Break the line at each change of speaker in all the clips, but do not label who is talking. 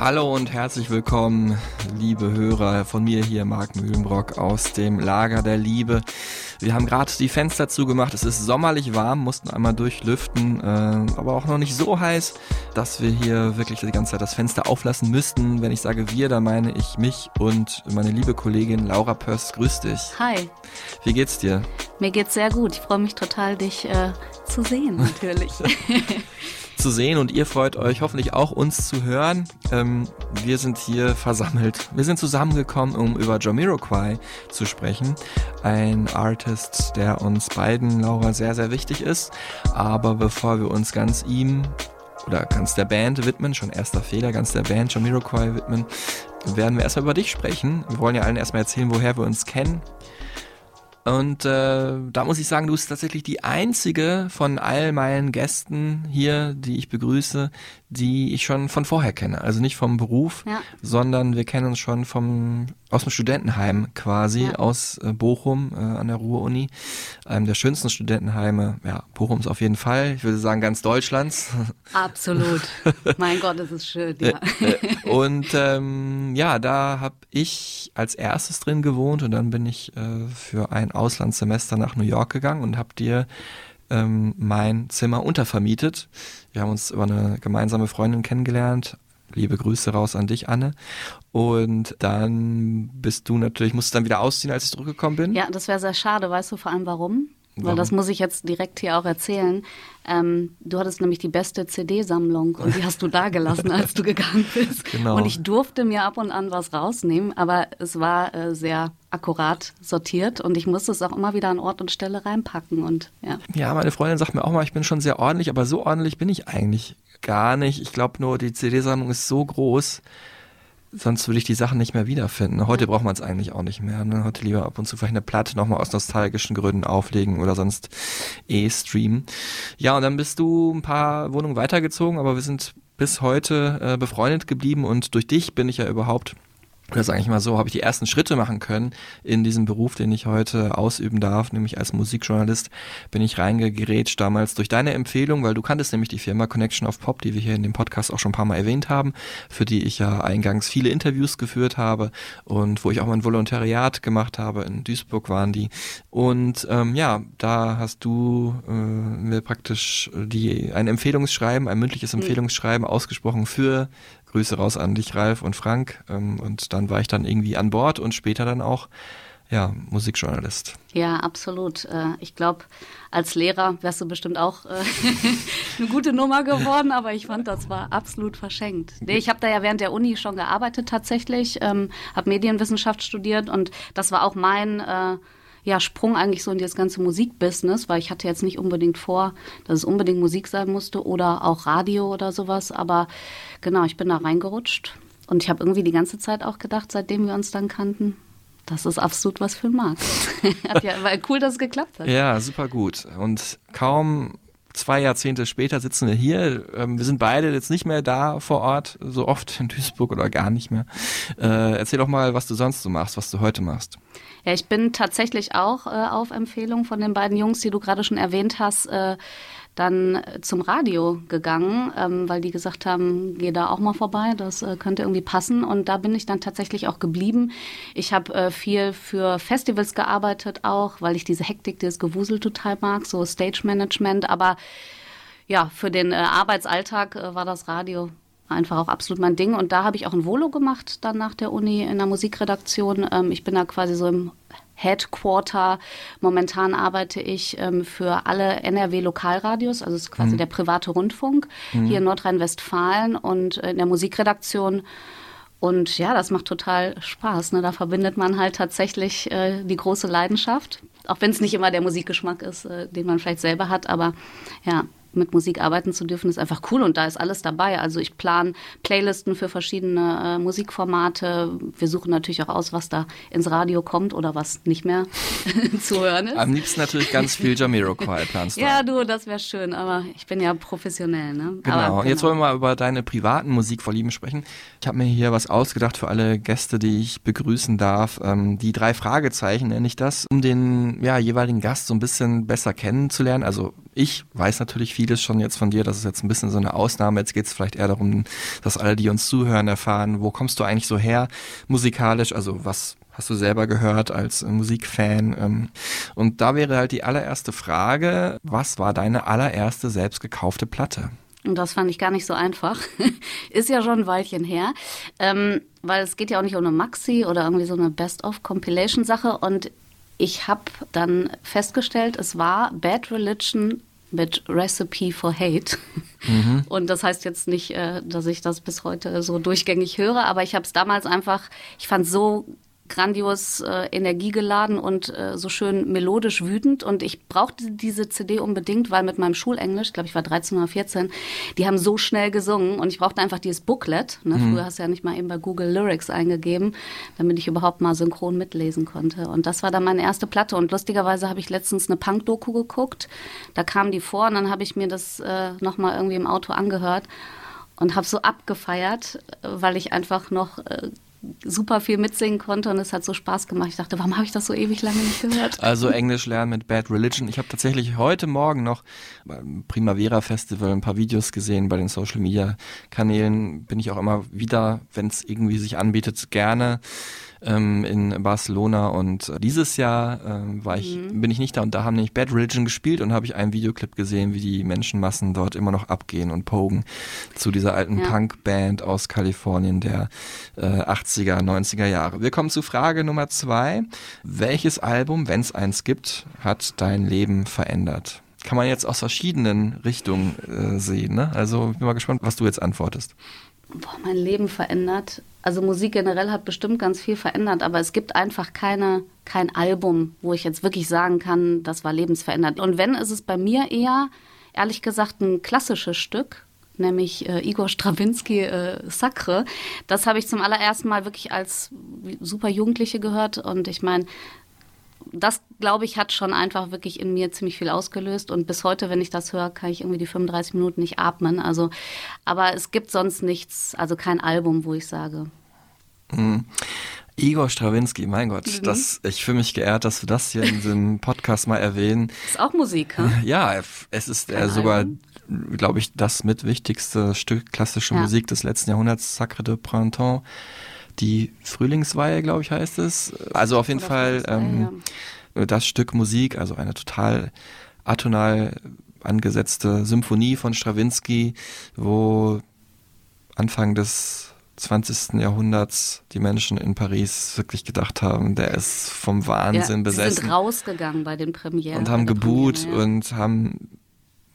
Hallo und herzlich willkommen, liebe Hörer, von mir hier, Marc Mühlenbrock aus dem Lager der Liebe. Wir haben gerade die Fenster zugemacht, es ist sommerlich warm, mussten einmal durchlüften, äh, aber auch noch nicht so heiß, dass wir hier wirklich die ganze Zeit das Fenster auflassen müssten. Wenn ich sage wir, dann meine ich mich und meine liebe Kollegin Laura Pöss. Grüß dich.
Hi,
Wie geht's dir?
mir geht's sehr gut. Ich freue mich total, dich äh, zu sehen, natürlich.
zu sehen und ihr freut euch hoffentlich auch uns zu hören. Ähm, wir sind hier versammelt. Wir sind zusammengekommen, um über Jamiroquai zu sprechen. Ein Artist, der uns beiden, Laura, sehr, sehr wichtig ist. Aber bevor wir uns ganz ihm oder ganz der Band widmen, schon erster Fehler, ganz der Band Jamiroquai widmen, werden wir erstmal über dich sprechen. Wir wollen ja allen erstmal erzählen, woher wir uns kennen. Und äh, da muss ich sagen, du bist tatsächlich die einzige von all meinen Gästen hier, die ich begrüße, die ich schon von vorher kenne. Also nicht vom Beruf,
Ja.
sondern wir kennen uns schon vom aus dem Studentenheim quasi,
Ja.
aus äh, Bochum äh, an der Ruhr-Uni. Einem der schönsten Studentenheime, ja, Bochums auf jeden Fall. Ich würde sagen ganz Deutschlands.
Absolut. Mein Gott, es ist schön. Ja.
Äh, und ähm, ja, da habe ich als erstes drin gewohnt und dann bin ich äh, für ein Auslandssemester nach New York gegangen und habe dir ähm, mein Zimmer untervermietet. Wir haben uns über eine gemeinsame Freundin kennengelernt. Liebe Grüße raus an dich, Anne. Und dann bist du natürlich, musst dann wieder ausziehen, als ich zurückgekommen bin.
ja, das wäre sehr schade. Weißt du vor allem warum? Weil
Warum?
das muss ich jetzt direkt hier auch erzählen. Ähm, du hattest nämlich die beste CD-Sammlung und die hast du da gelassen, als du gegangen bist.
Genau.
Und ich durfte mir ab und an was rausnehmen, aber es war äh, sehr akkurat sortiert und ich musste es auch immer wieder an Ort und Stelle reinpacken und ja.
Ja, meine Freundin sagt mir auch mal, ich bin schon sehr ordentlich, aber so ordentlich bin ich eigentlich gar nicht. Ich glaube nur, die CD-Sammlung ist so groß, sonst würde ich die Sachen nicht mehr wiederfinden. Heute braucht man es eigentlich auch nicht mehr. Ne? Heute lieber ab und zu vielleicht eine Platte nochmal aus nostalgischen Gründen auflegen oder sonst eh streamen. Ja, und dann bist du ein paar Wohnungen weitergezogen, aber wir sind bis heute äh, befreundet geblieben und durch dich bin ich ja überhaupt oder sage ich mal so, habe ich die ersten Schritte machen können in diesem Beruf, den ich heute ausüben darf, nämlich als Musikjournalist, bin ich reingegrätscht damals durch deine Empfehlung, weil du kanntest nämlich die Firma Connection of Pop, die wir hier in dem Podcast auch schon ein paar Mal erwähnt haben, für die ich ja eingangs viele Interviews geführt habe und wo ich auch mein Volontariat gemacht habe, in Duisburg waren die. Und ähm, ja, da hast du äh, mir praktisch die ein Empfehlungsschreiben, ein mündliches Empfehlungsschreiben ausgesprochen für Grüße raus an dich, Ralf und Frank. Ähm, und dann war ich dann irgendwie an Bord und später dann auch, ja, Musikjournalist.
Ja, absolut. Äh, Ich glaube, als Lehrer wärst du bestimmt auch äh, eine gute Nummer geworden, aber ich fand, das war absolut verschenkt. Nee, ich habe da ja während der Uni schon gearbeitet tatsächlich, ähm, habe Medienwissenschaft studiert und das war auch mein äh, ja, Sprung eigentlich so in das ganze Musikbusiness, weil ich hatte jetzt nicht unbedingt vor, dass es unbedingt Musik sein musste oder auch Radio oder sowas, aber genau, ich bin da reingerutscht und ich habe irgendwie die ganze Zeit auch gedacht, seitdem wir uns dann kannten, das ist absolut was für Marc. hat ja, war cool, dass es geklappt hat.
Ja, super gut. Und kaum zwei Jahrzehnte später sitzen wir hier. Ähm, wir sind beide jetzt nicht mehr da vor Ort, so oft in Duisburg oder gar nicht mehr. Äh, erzähl doch mal, was du sonst so machst, was du heute machst.
Ja, ich bin tatsächlich auch äh, auf Empfehlung von den beiden Jungs, die du gerade schon erwähnt hast, äh, dann äh, zum Radio gegangen, ähm, weil die gesagt haben, geh da auch mal vorbei, das äh, könnte irgendwie passen. Und da bin ich dann tatsächlich auch geblieben. Ich habe äh, viel für Festivals gearbeitet auch, weil ich diese Hektik, dieses Gewusel total mag, so Stage Management. Aber ja, für den äh, Arbeitsalltag äh, war das Radio einfach auch absolut mein Ding. Und da habe ich auch ein Volo gemacht, dann nach der Uni in der Musikredaktion. Ähm, ich bin da quasi so im Headquarter. Momentan arbeite ich ähm, für alle NRW-Lokalradios, also es ist quasi der private Rundfunk hier in Nordrhein-Westfalen und in der Musikredaktion. Und ja, das macht total Spaß. Ne? Da verbindet man halt tatsächlich äh, die große Leidenschaft. Auch wenn es nicht immer der Musikgeschmack ist, äh, den man vielleicht selber hat. Aber ja, mit Musik arbeiten zu dürfen, ist einfach cool und da ist alles dabei. Also ich plane Playlisten für verschiedene äh, Musikformate. Wir suchen natürlich auch aus, was da ins Radio kommt oder was nicht mehr zu hören ist.
Am liebsten natürlich ganz viel Jamiroquai planst du.
Ja, du, das wäre schön, aber ich bin ja professionell. Ne?
Genau.
Aber,
Jetzt wollen wir mal über deine privaten Musikvorlieben sprechen. Ich habe mir hier was ausgedacht für alle Gäste, die ich begrüßen darf. Ähm, die drei Fragezeichen nenne ich das, um den ja, jeweiligen Gast so ein bisschen besser kennenzulernen. Also ich weiß natürlich vieles schon jetzt von dir, das ist jetzt ein bisschen so eine Ausnahme. Jetzt geht es vielleicht eher darum, dass alle, die uns zuhören, erfahren, wo kommst du eigentlich so her musikalisch, also was hast du selber gehört als äh, Musikfan. Ähm, und da wäre halt die allererste Frage, was war deine allererste selbst gekaufte Platte?
Und das fand ich gar nicht so einfach. Ist ja schon ein Weilchen her. Ähm, weil es geht ja auch nicht um eine Maxi oder irgendwie so eine Best-of-Compilation-Sache. Und ich habe dann festgestellt, es war Bad Religion mit Recipe for Hate. Mhm. Und das heißt jetzt nicht, äh, dass ich das bis heute so durchgängig höre, aber ich habe es damals einfach, ich fand so grandios äh, energiegeladen und äh, so schön melodisch wütend. Und ich brauchte diese CD unbedingt, weil mit meinem Schulenglisch, glaube, ich war 13 oder 14, die haben so schnell gesungen und ich brauchte einfach dieses Booklet. Ne? Mhm. Früher hast du ja nicht mal eben bei Google Lyrics eingegeben, damit ich überhaupt mal synchron mitlesen konnte. Und das war dann meine erste Platte. Und lustigerweise habe ich letztens eine Punk-Doku geguckt. Da kamen die vor und dann habe ich mir das äh, nochmal irgendwie im Auto angehört und habe so abgefeiert, weil ich einfach noch äh, super viel mitsingen konnte und es hat so Spaß gemacht. Ich dachte, warum habe ich das so ewig lange nicht gehört?
Also Englisch lernen mit Bad Religion. Ich habe tatsächlich heute Morgen noch beim Primavera Festival ein paar Videos gesehen bei den Social Media Kanälen. Bin ich auch immer wieder, wenn es irgendwie sich anbietet, gerne ähm, in Barcelona und dieses Jahr äh, war ich, mhm. bin ich nicht da und da haben nämlich Bad Religion gespielt und habe ich einen Videoclip gesehen, wie die Menschenmassen dort immer noch abgehen und pogen zu dieser alten ja. Punkband aus Kalifornien der äh, 80er, 90er Jahre. Wir kommen zu Frage Nummer zwei. Welches Album, wenn es eins gibt, hat dein Leben verändert? Kann man jetzt aus verschiedenen Richtungen äh, sehen. Ne? Also bin mal gespannt, was du jetzt antwortest.
Boah, mein Leben verändert also Musik generell hat bestimmt ganz viel verändert, aber es gibt einfach keine, kein Album, wo ich jetzt wirklich sagen kann, das war lebensverändert. Und wenn, ist es bei mir eher, ehrlich gesagt, ein klassisches Stück, nämlich äh, Igor Strawinski äh, Sacre. Das habe ich zum allerersten Mal wirklich als super Jugendliche gehört und ich meine, das, glaube ich, hat schon einfach wirklich in mir ziemlich viel ausgelöst. Und bis heute, wenn ich das höre, kann ich irgendwie die 35 Minuten nicht atmen. Also, aber es gibt sonst nichts, also kein Album, wo ich sage.
Mhm. Igor Strawinski, mein Gott, mhm. das, ich fühle mich geehrt, dass wir das hier in diesem Podcast mal erwähnen.
Ist auch Musik, hm?
Ja, es ist äh, sogar, glaube ich, das mit wichtigste Stück klassische ja. Musik des letzten Jahrhunderts, Sacre de Printemps die Frühlingsweihe, glaube ich, heißt es. Also auf jeden Fall ähm, das Stück Musik, also eine total atonal angesetzte Symphonie von Stravinsky, wo Anfang des 20. Jahrhunderts die Menschen in Paris wirklich gedacht haben, der ist vom Wahnsinn ja, besessen. Sie
sind rausgegangen bei den Premieren.
Und haben geboot Premiere, ja. und haben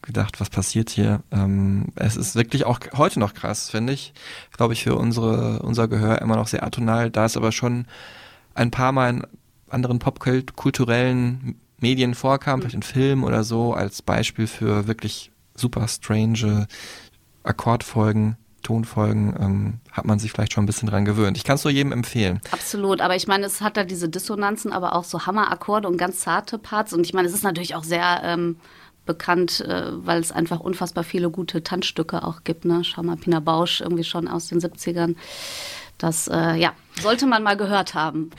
gedacht, was passiert hier? Ähm, es ist wirklich auch heute noch krass, finde ich. Glaube ich, für unsere, unser Gehör immer noch sehr atonal. Da es aber schon ein paar Mal in anderen popkulturellen Medien vorkam, vielleicht in Filmen oder so, als Beispiel für wirklich super strange Akkordfolgen, Tonfolgen, ähm, hat man sich vielleicht schon ein bisschen dran gewöhnt. Ich kann es nur jedem empfehlen.
Absolut, aber ich meine, es hat da diese Dissonanzen, aber auch so Hammerakkorde und ganz zarte Parts. Und ich meine, es ist natürlich auch sehr ähm, bekannt, äh, weil es einfach unfassbar viele gute Tanzstücke auch gibt. Ne? Schau mal, Pina Bausch irgendwie schon aus den 70ern. Das, äh, ja, sollte man mal gehört haben.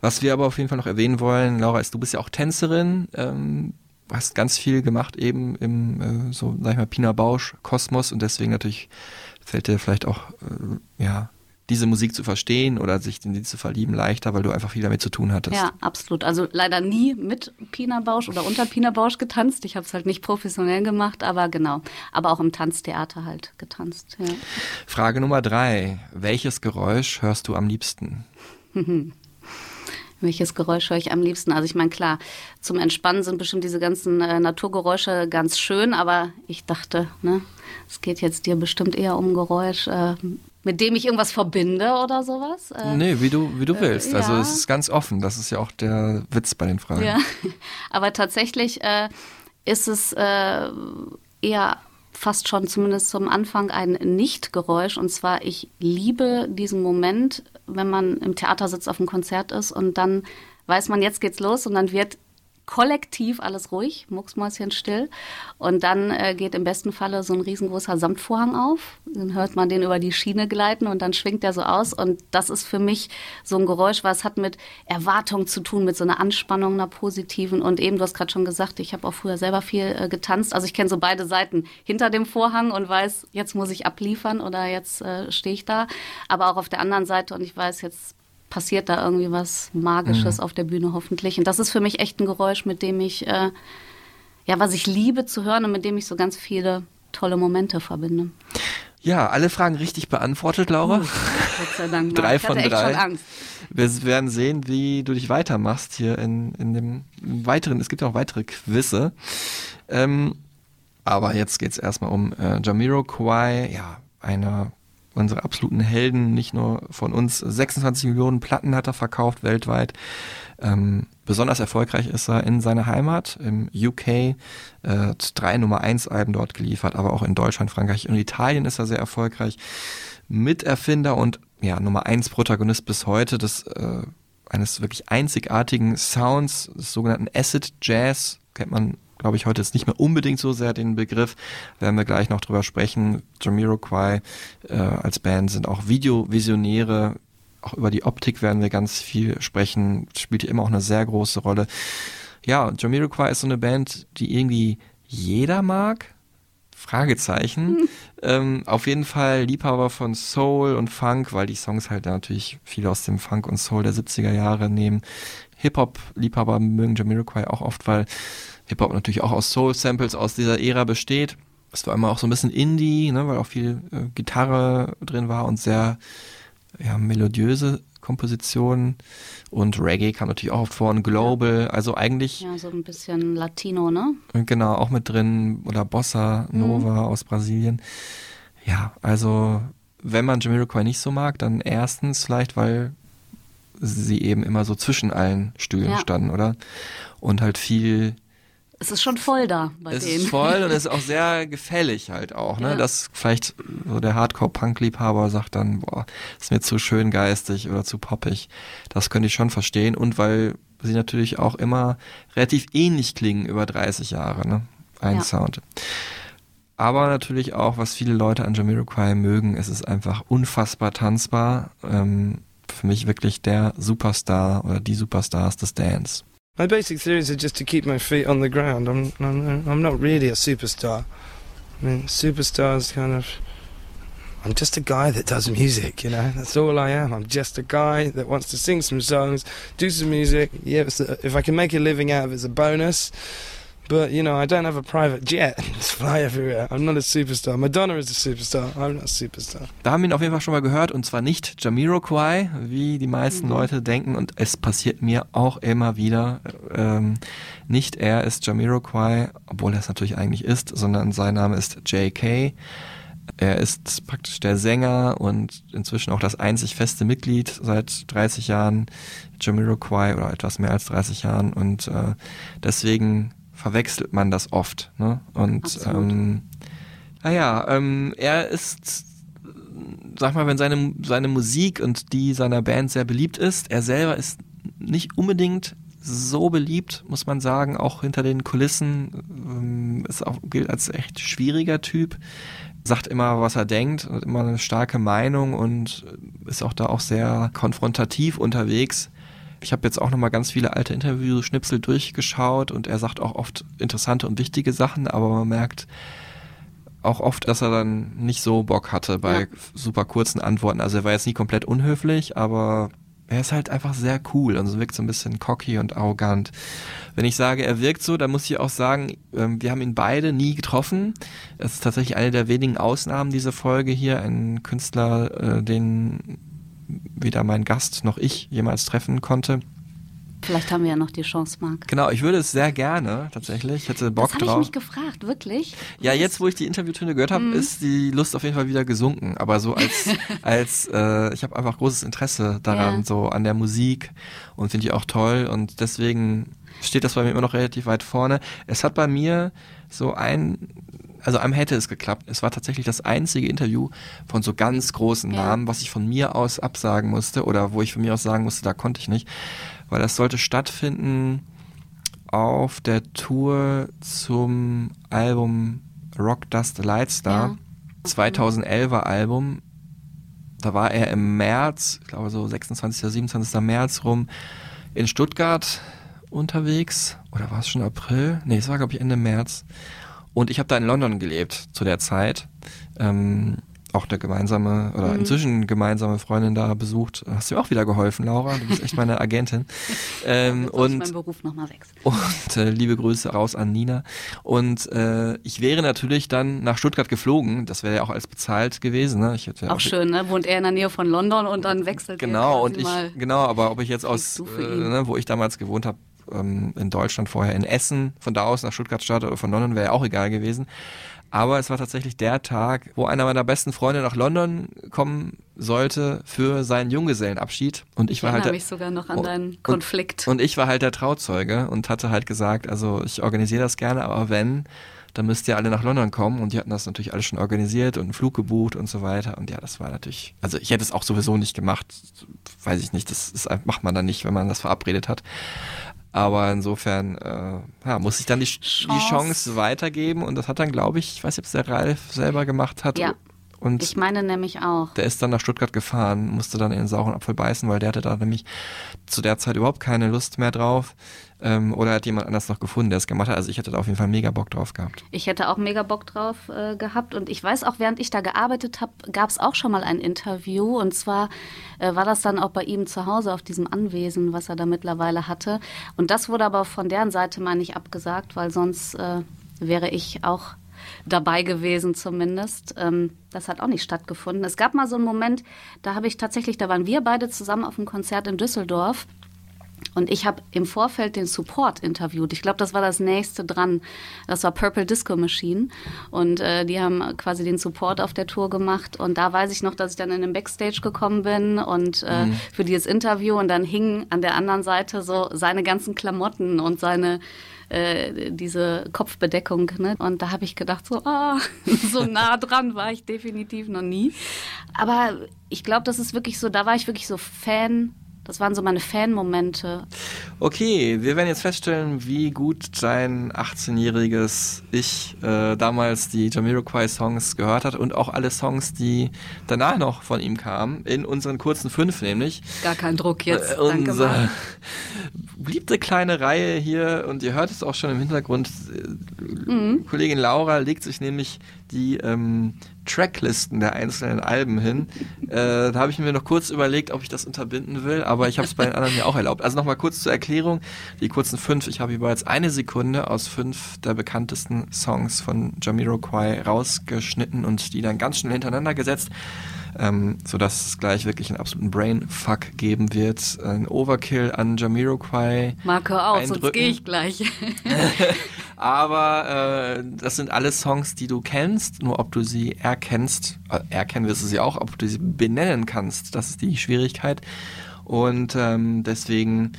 Was wir aber auf jeden Fall noch erwähnen wollen, Laura, ist, du bist ja auch Tänzerin, ähm, hast ganz viel gemacht eben im, äh, so, sag ich mal, Pina Bausch Kosmos und deswegen natürlich fällt dir vielleicht auch, äh, ja, diese Musik zu verstehen oder sich in die zu verlieben leichter, weil du einfach viel damit zu tun hattest.
Ja, absolut. Also leider nie mit Pina Bausch oder unter Pina Bausch getanzt. Ich habe es halt nicht professionell gemacht, aber genau. Aber auch im Tanztheater halt getanzt. Ja.
Frage Nummer drei. Welches Geräusch hörst du am liebsten?
Welches Geräusch höre ich am liebsten? Also ich meine, klar, zum Entspannen sind bestimmt diese ganzen äh, Naturgeräusche ganz schön, aber ich dachte, ne, es geht jetzt dir bestimmt eher um Geräusch, äh, mit dem ich irgendwas verbinde oder sowas?
Äh, nee, wie du, wie du äh, willst. Äh, ja. Also es ist ganz offen. Das ist ja auch der Witz bei den Fragen.
Ja, aber tatsächlich äh, ist es äh, eher fast schon zumindest zum Anfang ein Nicht-Geräusch. Und zwar, ich liebe diesen Moment, wenn man im Theater sitzt, auf einem Konzert ist und dann weiß man, jetzt geht's los und dann wird kollektiv alles ruhig, mucksmäuschen still. Und dann äh, geht im besten Falle so ein riesengroßer Samtvorhang auf. Dann hört man den über die Schiene gleiten und dann schwingt der so aus. Und das ist für mich so ein Geräusch, was hat mit Erwartung zu tun, mit so einer Anspannung, einer positiven. Und eben, du hast gerade schon gesagt, ich habe auch früher selber viel äh, getanzt. Also ich kenne so beide Seiten hinter dem Vorhang und weiß, jetzt muss ich abliefern oder jetzt äh, stehe ich da. Aber auch auf der anderen Seite und ich weiß, jetzt passiert da irgendwie was Magisches mhm. auf der Bühne hoffentlich. Und das ist für mich echt ein Geräusch, mit dem ich, äh, ja, was ich liebe zu hören und mit dem ich so ganz viele tolle Momente verbinde.
Ja, alle Fragen richtig beantwortet, Laura. Uh,
Gott sei Dank.
drei von drei. Wir werden sehen, wie du dich weitermachst hier in, in dem weiteren. Es gibt ja auch weitere Quizze. Ähm, aber jetzt geht es erstmal um äh, Jamiroquai, ja, einer unsere absoluten Helden, nicht nur von uns. 26 Millionen Platten hat er verkauft weltweit. Ähm, besonders erfolgreich ist er in seiner Heimat, im UK, äh, drei Nummer 1 Alben dort geliefert, aber auch in Deutschland, Frankreich und Italien ist er sehr erfolgreich. Miterfinder und ja, Nummer 1 Protagonist bis heute des äh, eines wirklich einzigartigen Sounds, des sogenannten Acid Jazz, kennt man glaube ich, heute jetzt nicht mehr unbedingt so sehr den Begriff. Werden wir gleich noch drüber sprechen. Jamiroquai äh, als Band sind auch Videovisionäre. Auch über die Optik werden wir ganz viel sprechen. Spielt hier immer auch eine sehr große Rolle. Ja, Jamiroquai ist so eine Band, die irgendwie jeder mag. Fragezeichen. Hm. Ähm, auf jeden Fall Liebhaber von Soul und Funk, weil die Songs halt natürlich viel aus dem Funk und Soul der 70er Jahre nehmen. Hip-Hop-Liebhaber mögen Jamiroquai auch oft, weil Hip-Hop natürlich auch aus Soul-Samples aus dieser Ära besteht. Es war immer auch so ein bisschen Indie, ne, weil auch viel äh, Gitarre drin war und sehr ja, melodiöse Kompositionen. Und Reggae kam natürlich auch vor und Global, also eigentlich.
Ja, so ein bisschen Latino, ne?
Genau, auch mit drin. Oder Bossa Nova mhm. aus Brasilien. Ja, also wenn man Jamiroquai nicht so mag, dann erstens vielleicht, weil sie eben immer so zwischen allen Stühlen ja. standen, oder? Und halt viel
es ist schon voll da bei
es
denen.
Es ist voll und es ist auch sehr gefällig halt auch, ne? Ja. Dass vielleicht so der Hardcore-Punk-Liebhaber sagt dann, boah, ist mir zu schön geistig oder zu poppig. Das könnte ich schon verstehen. Und weil sie natürlich auch immer relativ ähnlich klingen über 30 Jahre, ne? Ein ja. Sound. Aber natürlich auch, was viele Leute an Jamiroquai mögen, es ist einfach unfassbar tanzbar. Ähm, für mich wirklich der Superstar oder die Superstars des Dance.
My basic theories are just to keep my feet on the ground. I'm, I'm, I'm not really a superstar. I mean, superstars kind of. I'm just a guy that does music, you know. That's all I am. I'm just a guy that wants to sing some songs, do some music. Yeah, if I can make a living out of it, it's a bonus. But you know, I don't have a private jet. Just fly everywhere. I'm not a superstar. Madonna is a superstar. I'm not a superstar.
Da haben wir ihn auf jeden Fall schon mal gehört und zwar nicht Jamiroquai, wie die meisten mhm. Leute denken und es passiert mir auch immer wieder. Ähm, nicht er ist Jamiroquai, obwohl er es natürlich eigentlich ist, sondern sein Name ist J.K. Er ist praktisch der Sänger und inzwischen auch das einzig feste Mitglied seit 30 Jahren Jamiroquai oder etwas mehr als 30 Jahren und äh, deswegen verwechselt man das oft. Ne? Und ähm, naja, ähm, er ist, sag mal, wenn seine, seine Musik und die seiner Band sehr beliebt ist, er selber ist nicht unbedingt so beliebt, muss man sagen, auch hinter den Kulissen, ähm, ist auch, gilt als echt schwieriger Typ, sagt immer, was er denkt, hat immer eine starke Meinung und ist auch da auch sehr konfrontativ unterwegs. Ich habe jetzt auch nochmal ganz viele alte Interview-Schnipsel durchgeschaut und er sagt auch oft interessante und wichtige Sachen, aber man merkt auch oft, dass er dann nicht so Bock hatte bei ja. super kurzen Antworten. Also er war jetzt nie komplett unhöflich, aber er ist halt einfach sehr cool und so wirkt so ein bisschen cocky und arrogant. Wenn ich sage, er wirkt so, dann muss ich auch sagen, ähm, wir haben ihn beide nie getroffen. Es ist tatsächlich eine der wenigen Ausnahmen dieser Folge hier, ein Künstler, äh, den weder mein Gast noch ich jemals treffen konnte.
Vielleicht haben wir ja noch die Chance, Marc.
Genau, ich würde es sehr gerne, tatsächlich. Ich hätte Bock
das
drauf.
habe ich mich gefragt, wirklich.
Ja, jetzt, wo ich die Interviewtöne gehört habe, mm. ist die Lust auf jeden Fall wieder gesunken. Aber so als, als äh, ich habe einfach großes Interesse daran, ja. so an der Musik und finde die auch toll. Und deswegen steht das bei mir immer noch relativ weit vorne. Es hat bei mir so ein, also einem hätte es geklappt. Es war tatsächlich das einzige Interview von so ganz großen
Ja.
Namen, was ich von mir aus absagen musste oder wo ich von mir aus sagen musste, da konnte ich nicht, weil das sollte stattfinden auf der Tour zum Album Rock Dust the Lights da.
Ja.
2011er Album. Da war er im März, ich glaube so 26. oder 27. März rum in Stuttgart unterwegs. Oder war es schon April? Nee, es war glaube ich Ende März. Und ich habe da in London gelebt zu der Zeit. Ähm, auch eine gemeinsame oder
Mhm.
inzwischen gemeinsame Freundin da besucht. Hast du mir auch wieder geholfen, Laura. Du bist echt meine Agentin. Ähm, und
meinen Beruf nochmal wechseln.
und äh, liebe Grüße raus an Nina. Und äh, ich wäre natürlich dann nach Stuttgart geflogen. Das wäre ja auch als bezahlt gewesen. Ne? Ich hätte ja
Auch schön, ne? Wohnt er in der Nähe von London und dann wechselt er
Genau, und ich, genau, aber ob ich jetzt aus, äh, ne, wo ich damals gewohnt habe, ähm, in Deutschland vorher in Essen, von da aus nach Stuttgart starte oder von London, wäre ja auch egal gewesen. Aber es war tatsächlich der Tag, wo einer meiner besten Freunde nach London kommen sollte für seinen Junggesellenabschied. Und ich,
Ich
war halt der,
mich sogar noch an
und-
deinen Konflikt.
und ich war halt der Trauzeuge und hatte halt gesagt, also ich organisiere das gerne, aber wenn, dann müsst ihr alle nach London kommen. Und die hatten das natürlich alles schon organisiert und einen Flug gebucht und so weiter. Und ja, das war natürlich, also ich hätte es auch sowieso nicht gemacht, weiß ich nicht, das ist, macht man dann nicht, wenn man das verabredet hat. Aber insofern äh, ja, muss ich dann die, die
Chance.
Chance weitergeben und das hat dann, glaube ich, ich weiß nicht, ob es der Ralf selber gemacht hat.
Ja.
Und
ich meine nämlich auch.
der ist dann nach Stuttgart gefahren, musste dann in den sauren Apfel beißen, weil der hatte da nämlich zu der Zeit überhaupt keine Lust mehr drauf. Ähm, oder hat jemand anders noch gefunden, der es gemacht hat. Also ich hätte da auf jeden Fall mega Bock drauf gehabt.
Ich hätte auch mega Bock drauf äh, gehabt und ich weiß auch, während ich da gearbeitet habe, gab es auch schon mal ein Interview und zwar äh, war das dann auch bei ihm zu Hause auf diesem Anwesen, was er da mittlerweile hatte. Und das wurde aber von deren Seite mal nicht abgesagt, weil sonst äh, wäre ich auch dabei gewesen zumindest. Ähm, das hat auch nicht stattgefunden. Es gab mal so einen Moment, da habe ich tatsächlich, da waren wir beide zusammen auf einem Konzert in Düsseldorf. Und ich habe im Vorfeld den Support interviewt. Ich glaube, das war das nächste dran. Das war Purple Disco Machine. Und äh, die haben quasi den Support auf der Tour gemacht. Und da weiß ich noch, dass ich dann in den Backstage gekommen bin und äh, für dieses Interview. Und dann hingen an der anderen Seite so seine ganzen Klamotten und seine äh, diese Kopfbedeckung. Ne? Und da habe ich gedacht, so, ah, so nah dran war ich definitiv noch nie. Aber ich glaube, das ist wirklich so, da war ich wirklich so Fan. Das waren so meine Fan-Momente.
Okay, wir werden jetzt feststellen, wie gut dein 18-jähriges Ich äh, damals die Jamiroquai-Songs gehört hat und auch alle Songs, die danach noch von ihm kamen, in unseren kurzen fünf nämlich.
Gar kein Druck jetzt.
Äh,
Danke mal.
beliebte kleine Reihe hier und ihr hört es auch schon im Hintergrund.
Mhm.
Kollegin Laura legt sich nämlich die ähm, Tracklisten der einzelnen Alben hin. Äh, da habe ich mir noch kurz überlegt, ob ich das unterbinden will, aber ich habe es bei den anderen ja auch erlaubt. Also nochmal kurz zur Erklärung, die kurzen fünf. Ich habe jeweils eine Sekunde aus fünf der bekanntesten Songs von Jamiroquai rausgeschnitten und die dann ganz schnell hintereinander gesetzt ähm, sodass es gleich wirklich einen absoluten Brainfuck geben wird. Ein Overkill an Jamiroquai.
Marco auch, sonst gehe ich gleich.
Aber äh, das sind alles Songs, die du kennst, nur ob du sie erkennst, äh, erkennen wirst du sie auch, ob du sie benennen kannst, das ist die Schwierigkeit. Und ähm, deswegen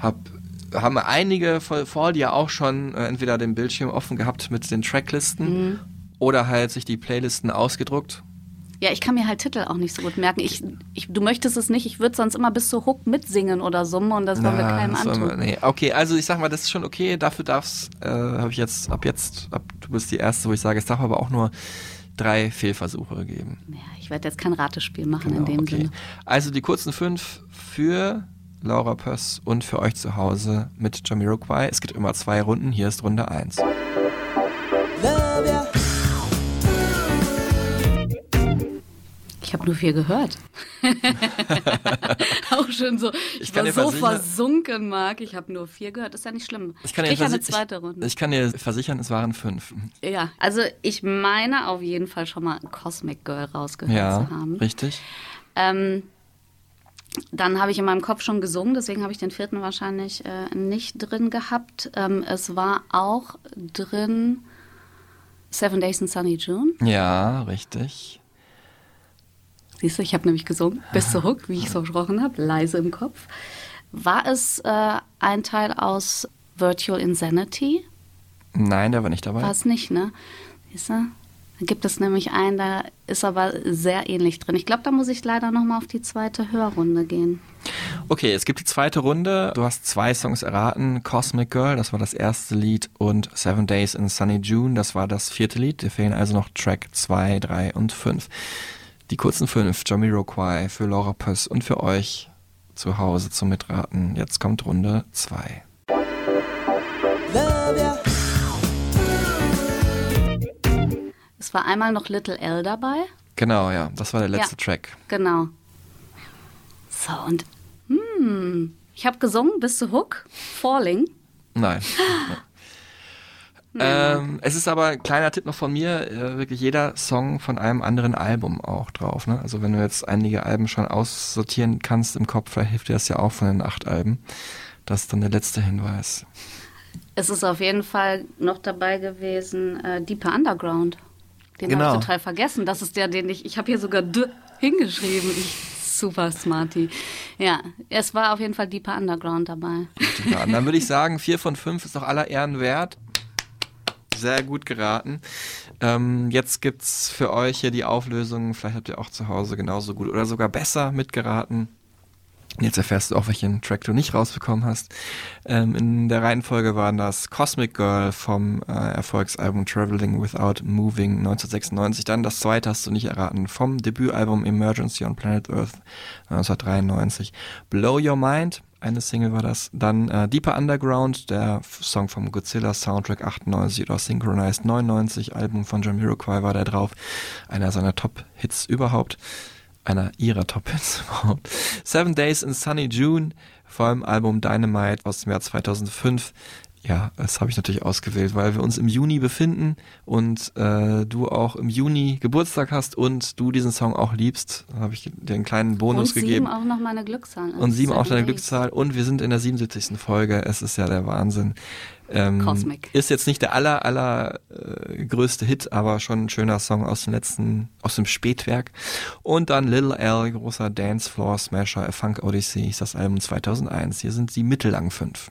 hab, haben einige vor, vor dir auch schon äh, entweder den Bildschirm offen gehabt mit den Tracklisten oder halt sich die Playlisten ausgedruckt.
Ja, ich kann mir halt Titel auch nicht so gut merken. Ich, ich, du möchtest es nicht, ich würde sonst immer bis zur Hook mitsingen oder summen und das wollen wir keinem antun.
nee. Okay, also ich sag mal, das ist schon okay. Dafür darfst, äh, habe ich jetzt, ab jetzt, ab, du bist die Erste, wo ich sage, es darf aber auch nur drei Fehlversuche geben.
Ja, ich werde jetzt kein Ratespiel machen in
Genau,
dem
okay.
Sinne.
Also die kurzen fünf für Laura Pöss und für euch zu Hause mit Jamiroquai. Es gibt immer zwei Runden. Hier ist Runde eins.
Ich habe nur vier gehört. auch schon so. Ich,
Ich
war so versunken, Marc. Ich habe nur vier gehört. Ist ja nicht schlimm.
Ich kann, dir
ja eine zweite
ich,
Runde.
ich kann dir versichern, es waren fünf.
ja, also ich meine auf jeden Fall schon mal Cosmic Girl rausgehört
Ja,
zu haben.
richtig.
Ähm, dann habe ich in meinem Kopf schon gesungen, deswegen habe ich den vierten wahrscheinlich äh, nicht drin gehabt. Ähm, es war auch drin Seven Days in Sunny June.
Ja, richtig.
Siehst du, ich habe nämlich gesungen, bis zur Hook, wie ich es versprochen habe, leise im Kopf. War es äh, ein Teil aus Virtual Insanity?
Nein, der war nicht dabei.
War es nicht, ne? Siehst du? Da gibt es nämlich einen, da ist aber sehr ähnlich drin. Ich glaube, da muss ich leider nochmal auf die zweite Hörrunde gehen.
Okay, es gibt die zweite Runde. Du hast zwei Songs erraten. Cosmic Girl, das war das erste Lied, und Seven Days in Sunny June, das war das vierte Lied. Dir fehlen also noch Track 2, 3 und 5. Die kurzen fünf, Jamiroquai für Laura Pöss und für euch zu Hause zum Mitraten. Jetzt kommt Runde 2.
Es war einmal noch Little L dabei.
Genau, ja, das war der letzte
Ja.
Track.
Genau. So, und hm, ich habe gesungen bis zu Hook, Falling.
Nein. Ähm, es ist aber ein kleiner Tipp noch von mir, äh, wirklich jeder Song von einem anderen Album auch drauf. Ne? Also wenn du jetzt einige Alben schon aussortieren kannst im Kopf, vielleicht hilft dir das ja auch von den acht Alben. Das ist dann der letzte Hinweis.
Es ist auf jeden Fall noch dabei gewesen, äh, Deeper Underground. Den
Genau.
habe ich total vergessen. Das ist der, den ich, ich habe hier sogar D hingeschrieben. Ich, super smarty. Ja, es war auf jeden Fall Deeper Underground dabei.
Ja, dann würde ich sagen, vier von fünf ist doch aller Ehren wert. Sehr gut geraten. Ähm, jetzt gibt's für euch hier die Auflösung. Vielleicht habt ihr auch zu Hause genauso gut oder sogar besser mitgeraten. Jetzt erfährst du auch, welchen Track du nicht rausbekommen hast. Ähm, in der Reihenfolge waren das Cosmic Girl vom äh, Erfolgsalbum Traveling Without Moving 1996. Dann das zweite hast du nicht erraten vom Debütalbum Emergency on Planet Earth 1993. Blow Your Mind, eine Single war das. Dann äh, Deeper Underground, der Song vom Godzilla Soundtrack 98 oder Synchronized 99, Album von Jamiroquai war da drauf. Einer seiner Top-Hits überhaupt einer ihrer Top-Hits überhaupt. Seven Days in Sunny June vom Album Dynamite aus dem Jahr 2005. Ja, das habe ich natürlich ausgewählt, weil wir uns im Juni befinden und äh, du auch im Juni Geburtstag hast und du diesen Song auch liebst. Da habe ich dir einen kleinen Bonus
Und sieben
gegeben.
auch noch meine Glückszahl.
Und sieben auch deine. Glückszahl. Und wir sind in der 77. Folge. Es ist ja der Wahnsinn. Ähm,
Cosmic.
Ist jetzt nicht der aller, aller äh, größte Hit, aber schon ein schöner Song aus dem letzten, aus dem Spätwerk. Und dann Little L, großer Dancefloor Smasher, A Funk Odyssey, ist das Album 2001. Hier sind die mittellang fünf.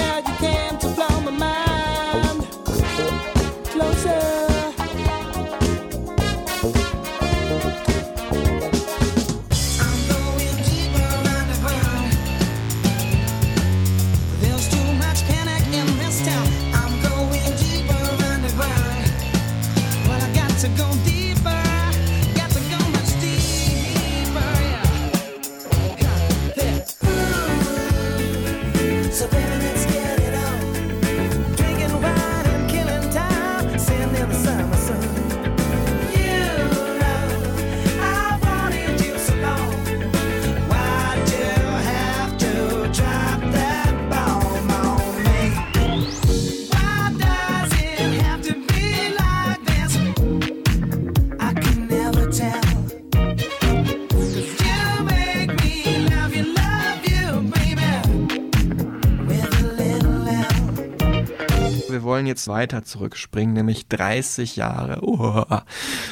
wollen jetzt weiter zurückspringen, nämlich 30 Jahre. Oh,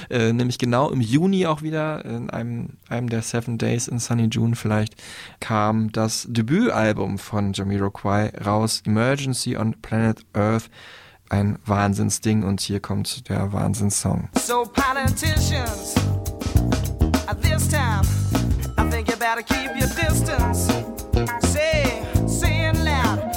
äh, nämlich genau im Juni auch wieder, in einem, einem der Seven Days in Sunny June vielleicht, kam das Debütalbum von Jamiroquai raus, Emergency on Planet Earth. Ein Wahnsinnsding und hier kommt der Wahnsinnssong.
So politicians, at this time, I think you better keep your distance. Say, say it loud,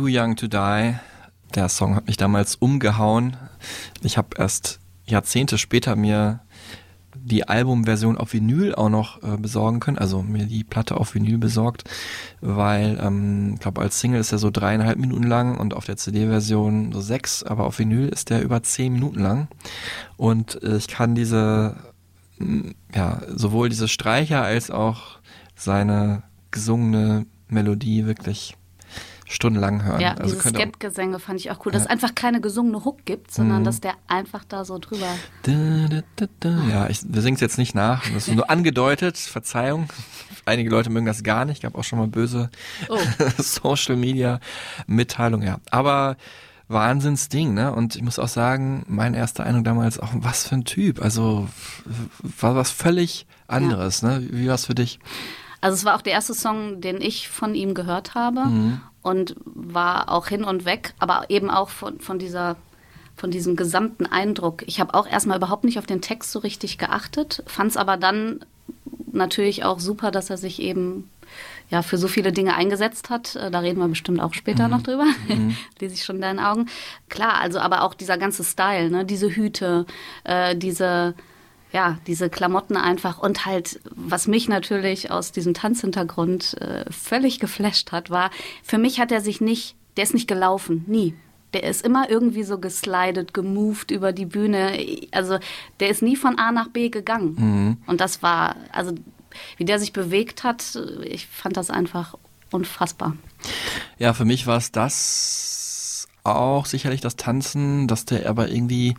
Too Young to
Die. Der Song hat mich damals umgehauen. Ich habe erst Jahrzehnte später mir die Albumversion auf Vinyl auch noch äh, besorgen können, also mir die Platte auf Vinyl besorgt, weil ähm, ich glaube als Single ist er so dreieinhalb Minuten lang und auf der CD-Version so sechs, aber auf Vinyl ist der über zehn Minuten lang und äh, ich kann diese ja sowohl diese Streicher als auch seine gesungene Melodie wirklich stundenlang hören.
Ja,
also
diese Skep-Gesänge fand ich auch cool, dass es einfach keine gesungene Hook gibt, sondern
Mhm.
dass der einfach da so drüber.
Da, da, da, da. Ja, ich, wir singen es jetzt nicht nach. Das ist nur angedeutet. Verzeihung. Einige Leute mögen das gar nicht. Gab auch schon mal böse
Oh.
Social Media Mitteilungen. Ja, aber Wahnsinnsding, ne? Und ich muss auch sagen, mein erster Eindruck damals auch, was für ein Typ. Also war was völlig anderes, ne? Wie war's für dich?
Also es war auch der erste Song, den ich von ihm gehört habe
Mhm.
Und war auch hin und weg, aber eben auch von, von dieser von diesem gesamten Eindruck. Ich habe auch erstmal überhaupt nicht auf den Text so richtig geachtet, fand es aber dann natürlich auch super, dass er sich eben ja für so viele Dinge eingesetzt hat. Äh, Da reden wir bestimmt auch später noch drüber. Lese ich schon in deinen Augen. Klar, also aber auch dieser ganze Style, ne, diese Hüte, äh, diese ja, diese Klamotten einfach und halt, was mich natürlich aus diesem Tanzhintergrund äh, völlig geflasht hat, war, für mich hat er sich nicht, der ist nicht gelaufen, nie. Der ist immer irgendwie so geslidet, gemoved über die Bühne. Also der ist nie von A nach B gegangen. Und das war, also wie der sich bewegt hat, ich fand das einfach unfassbar.
Ja, für mich war es das auch sicherlich das Tanzen, dass der aber irgendwie,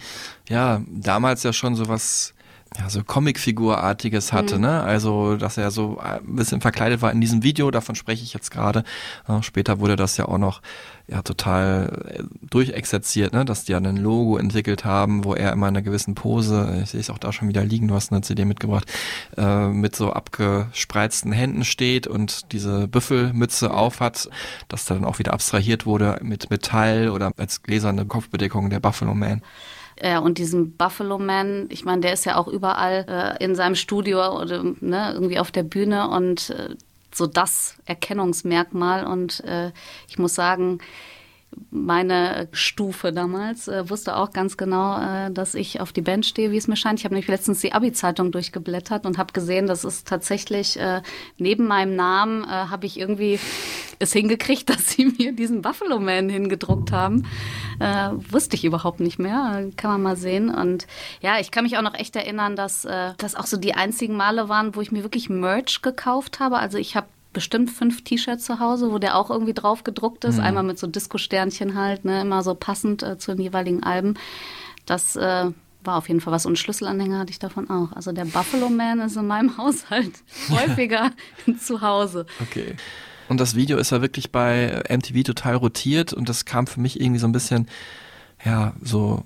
ja, damals ja schon sowas, ja, so Comicfigurartiges hatte, ne? Also, dass er so ein bisschen verkleidet war in diesem Video, davon spreche ich jetzt gerade. Ja, später wurde das ja auch noch ja total äh, durchexerziert, ne? Dass die ja ein Logo entwickelt haben, wo er immer in einer gewissen Pose, ich sehe es auch da schon wieder liegen, du hast eine CD mitgebracht, äh, mit so abgespreizten Händen steht und diese Büffelmütze aufhat, dass da dann auch wieder abstrahiert wurde mit Metall oder als gläserne Kopfbedeckung der Buffalo Man.
Ja, und diesen Buffalo Man, ich meine, der ist ja auch überall äh, in seinem Studio oder ne, irgendwie auf der Bühne und äh, so das Erkennungsmerkmal. Und äh, ich muss sagen, meine Stufe damals äh, wusste auch ganz genau, äh, dass ich auf die Band stehe, wie es mir scheint. Ich habe nämlich letztens die Abi-Zeitung durchgeblättert und habe gesehen, dass es tatsächlich äh, neben meinem Namen äh, habe ich irgendwie es hingekriegt, dass sie mir diesen Buffalo Man hingedruckt haben. Äh, wusste ich überhaupt nicht mehr. Kann man mal sehen. Und ja, ich kann mich auch noch echt erinnern, dass äh, das auch so die einzigen Male waren, wo ich mir wirklich Merch gekauft habe. Also ich habe bestimmt fünf T-Shirts zu Hause, wo der auch irgendwie drauf gedruckt ist. Einmal mit so Disco-Sternchen halt, ne, immer so passend äh, zu den jeweiligen Alben. Das äh, war auf jeden Fall was. Und Schlüsselanhänger hatte ich davon auch. Also der Buffalo Man ist in meinem Haushalt häufiger zu Hause.
Okay. Und das Video ist ja wirklich bei MTV total rotiert und das kam für mich irgendwie so ein bisschen, ja, so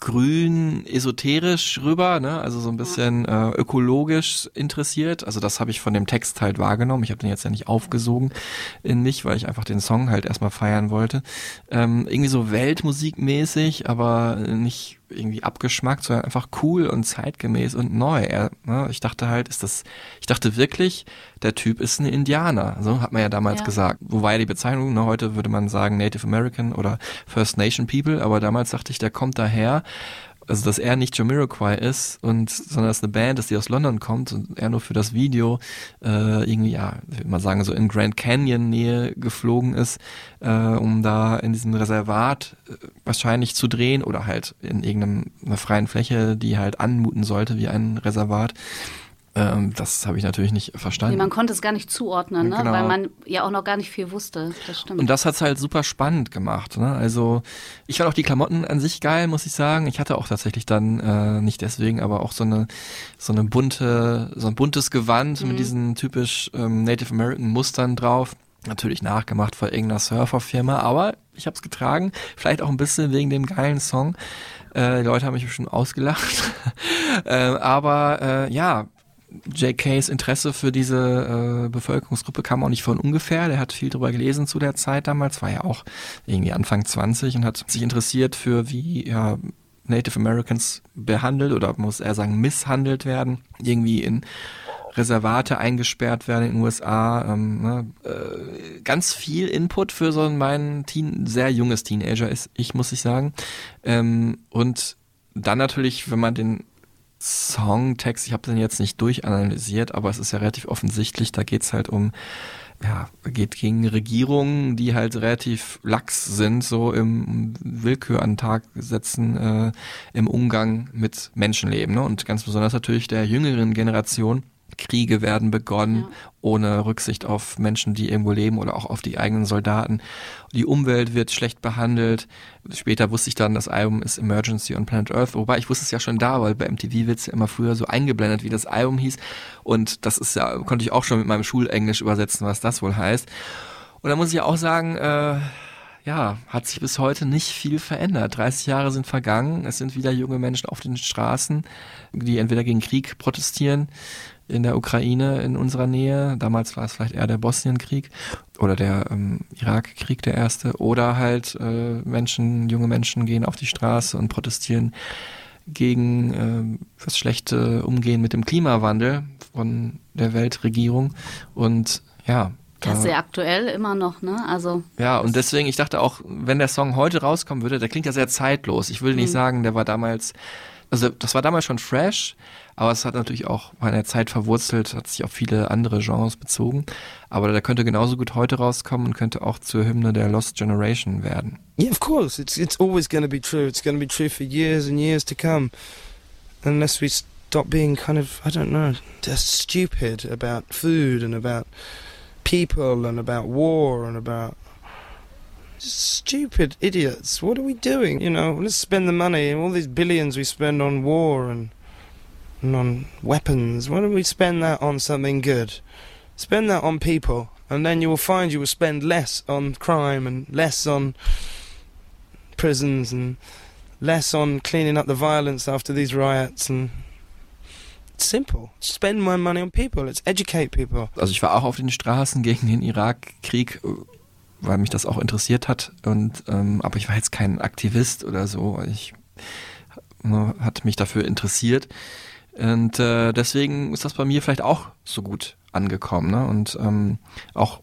grün, esoterisch rüber, ne? also so ein bisschen äh, ökologisch interessiert. Also das habe ich von dem Text halt wahrgenommen. Ich habe den jetzt ja nicht aufgesogen in mich, weil ich einfach den Song halt erstmal feiern wollte. Ähm, irgendwie so weltmusikmäßig, aber nicht irgendwie abgeschmackt, sondern einfach cool und zeitgemäß und neu. Er, ne? Ich dachte halt, ist das, ich dachte wirklich, der Typ ist ein Indianer. So hat man ja damals
Ja.
gesagt. Wobei ja die Bezeichnung, ne, heute würde man sagen Native American oder First Nation People, aber damals dachte ich, der kommt daher. Also, dass er nicht Jamiroquai ist und, sondern dass eine Band ist, die aus London kommt und er nur für das Video, äh, irgendwie, ja, ich würde mal sagen, so in Grand Canyon Nähe geflogen ist, äh, um da in diesem Reservat äh, wahrscheinlich zu drehen oder halt in irgendeiner freien Fläche, die halt anmuten sollte wie ein Reservat. Ähm, das habe ich natürlich nicht verstanden.
Nee, man konnte es gar nicht zuordnen, ne?
Genau.
weil man ja auch noch gar nicht viel wusste. Das stimmt.
Und das hat's halt super spannend gemacht. Ne? Also ich fand auch die Klamotten an sich geil, muss ich sagen. Ich hatte auch tatsächlich dann äh, nicht deswegen, aber auch so eine so eine bunte, so ein buntes Gewand mit diesen typisch ähm, Native American Mustern drauf. Natürlich nachgemacht von irgendeiner Surferfirma, aber ich habe es getragen. Vielleicht auch ein bisschen wegen dem geilen Song. Äh, die Leute haben mich bestimmt ausgelacht. äh, aber äh, ja, JKs Interesse für diese äh, Bevölkerungsgruppe kam auch nicht von ungefähr. Der hat viel drüber gelesen zu der Zeit damals, war ja auch irgendwie Anfang 20 und hat sich interessiert für wie ja, Native Americans behandelt oder muss er sagen misshandelt werden, irgendwie in Reservate eingesperrt werden in den USA. Ähm, ne, äh, ganz viel Input für so mein Teen, sehr junges Teenager ist, ich muss ich sagen. Ähm, und dann natürlich, wenn man den Songtext, ich habe den jetzt nicht durchanalysiert, aber es ist ja relativ offensichtlich, da geht's halt um, ja, geht gegen Regierungen, die halt relativ lax sind, so im Willkür an den Tag setzen, äh, im Umgang mit Menschenleben. Ne? Und ganz besonders natürlich der jüngeren Generation. Kriege werden begonnen,
Ja.
ohne Rücksicht auf Menschen, die irgendwo leben oder auch auf die eigenen Soldaten. Die Umwelt wird schlecht behandelt. Später wusste ich dann, das Album ist Emergency on Planet Earth, wobei ich wusste es ja schon da, weil bei MTV wird es ja immer früher so eingeblendet, wie das Album hieß. Und das ist ja, konnte ich auch schon mit meinem Schulenglisch übersetzen, was das wohl heißt. Und da muss ich ja auch sagen, äh, ja, hat sich bis heute nicht viel verändert. 30 Jahre sind vergangen. Es sind wieder junge Menschen auf den Straßen, die entweder gegen Krieg protestieren in der Ukraine in unserer Nähe. Damals war es vielleicht eher der Bosnienkrieg oder der ähm, Irakkrieg der erste. Oder halt äh, Menschen, junge Menschen gehen auf die Straße und protestieren gegen äh, das schlechte Umgehen mit dem Klimawandel von der Weltregierung. Und ja,
Das ist sehr aktuell immer noch, ne? Also
ja, und deswegen, ich dachte auch, wenn der Song heute rauskommen würde, der klingt ja sehr zeitlos. Ich will nicht
Mhm.
sagen, der war damals, also das war damals schon fresh, aber es hat natürlich auch bei Zeit verwurzelt, hat sich auf viele andere Genres bezogen. Aber der könnte genauso gut heute rauskommen und könnte auch zur Hymne der Lost Generation werden.
Yeah, of course. It's it's always going to be true. It's going to be true for years and years to come, unless we stop being kind of I don't know, just stupid about food and about people and about war and about stupid idiots. What are we doing? You know, let's spend the money all these billions we spend on war and and on weapons. Why don't we spend that on something good? Spend that on people, and then you will find you will spend less on crime and less on prisons and less on cleaning up the violence after these riots and it's simple. Spend my money on people. Let's educate people.
Also ich war auch auf den Straßen gegen den Irakkrieg, weil mich das auch interessiert hat. Und ähm, aber ich war jetzt kein Aktivist oder so. Ich ne, hat mich dafür interessiert. Und äh, deswegen ist das bei mir vielleicht auch so gut angekommen. Ne? Und ähm, auch